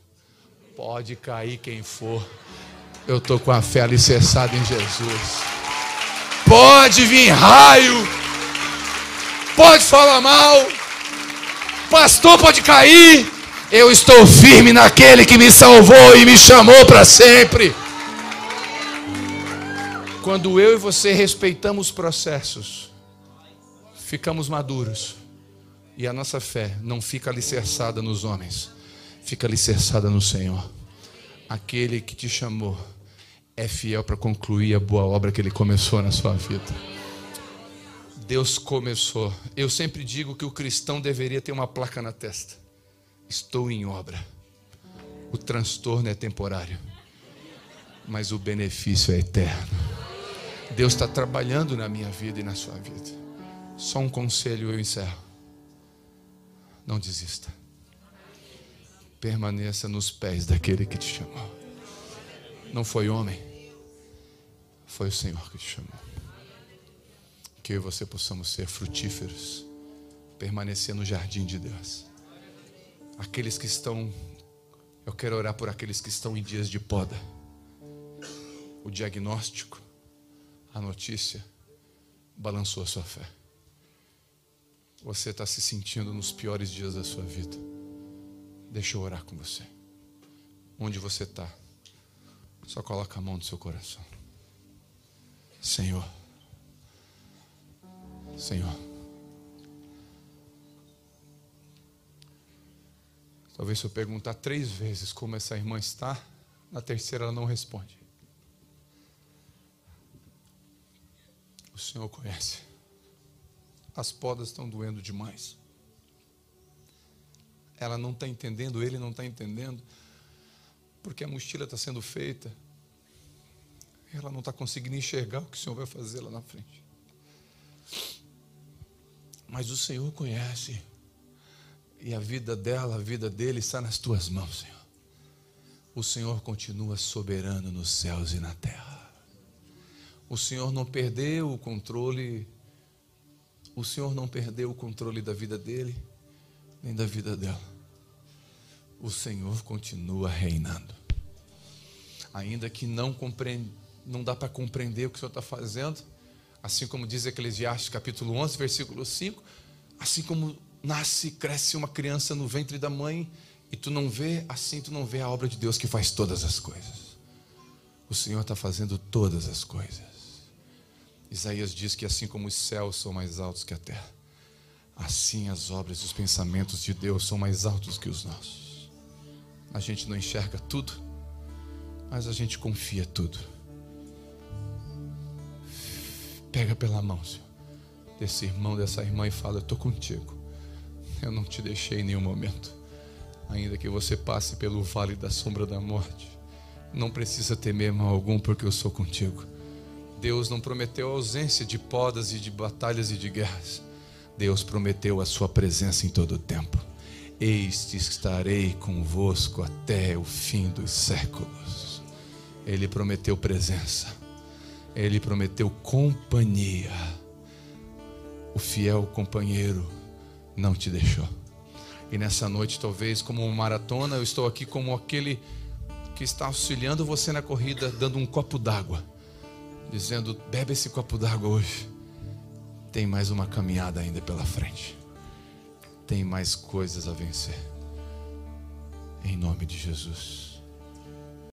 Pode cair quem for. Eu estou com a fé alicerçada em Jesus. Pode vir raio. Pode falar mal. Pastor pode cair. Eu estou firme naquele que me salvou e me chamou para sempre. Quando eu e você respeitamos os processos, ficamos maduros. E a nossa fé não fica alicerçada nos homens fica alicerçada no Senhor. Aquele que te chamou é fiel para concluir a boa obra que ele começou na sua vida. Deus começou. Eu sempre digo que o cristão deveria ter uma placa na testa. Estou em obra. O transtorno é temporário, mas o benefício é eterno. Deus está trabalhando na minha vida e na sua vida. Só um conselho eu encerro. Não desista permaneça nos pés daquele que te chamou. Não foi homem, foi o Senhor que te chamou. Que eu e você possamos ser frutíferos, permanecer no jardim de Deus. Aqueles que estão, eu quero orar por aqueles que estão em dias de poda. O diagnóstico, a notícia, balançou a sua fé. Você está se sentindo nos piores dias da sua vida. Deixa eu orar com você. Onde você está? Só coloca a mão no seu coração. Senhor. Senhor. Talvez se eu perguntar três vezes como essa irmã está, na terceira ela não responde. O Senhor conhece. As podas estão doendo demais ela não está entendendo, ele não está entendendo, porque a mochila está sendo feita, ela não está conseguindo enxergar o que o Senhor vai fazer lá na frente. Mas o Senhor conhece, e a vida dela, a vida dele está nas tuas mãos, Senhor. O Senhor continua soberano nos céus e na terra. O Senhor não perdeu o controle, o Senhor não perdeu o controle da vida dele nem da vida dela. O Senhor continua reinando. Ainda que não compreende, não dá para compreender o que o Senhor está fazendo, assim como diz Eclesiastes capítulo 11, versículo 5, assim como nasce e cresce uma criança no ventre da mãe e tu não vê, assim tu não vê a obra de Deus que faz todas as coisas. O Senhor está fazendo todas as coisas. Isaías diz que assim como os céus são mais altos que a terra, Assim as obras e os pensamentos de Deus são mais altos que os nossos. A gente não enxerga tudo, mas a gente confia tudo. Pega pela mão, Senhor, desse irmão, dessa irmã e fala: Eu estou contigo. Eu não te deixei em nenhum momento. Ainda que você passe pelo vale da sombra da morte, não precisa temer mal algum, porque eu sou contigo. Deus não prometeu ausência de podas e de batalhas e de guerras. Deus prometeu a sua presença em todo o tempo. Eis que estarei convosco até o fim dos séculos. Ele prometeu presença. Ele prometeu companhia. O fiel companheiro não te deixou. E nessa noite, talvez como uma maratona, eu estou aqui como aquele que está auxiliando você na corrida, dando um copo d'água, dizendo: bebe esse copo d'água hoje. Tem mais uma caminhada ainda pela frente. Tem mais coisas a vencer. Em nome de Jesus.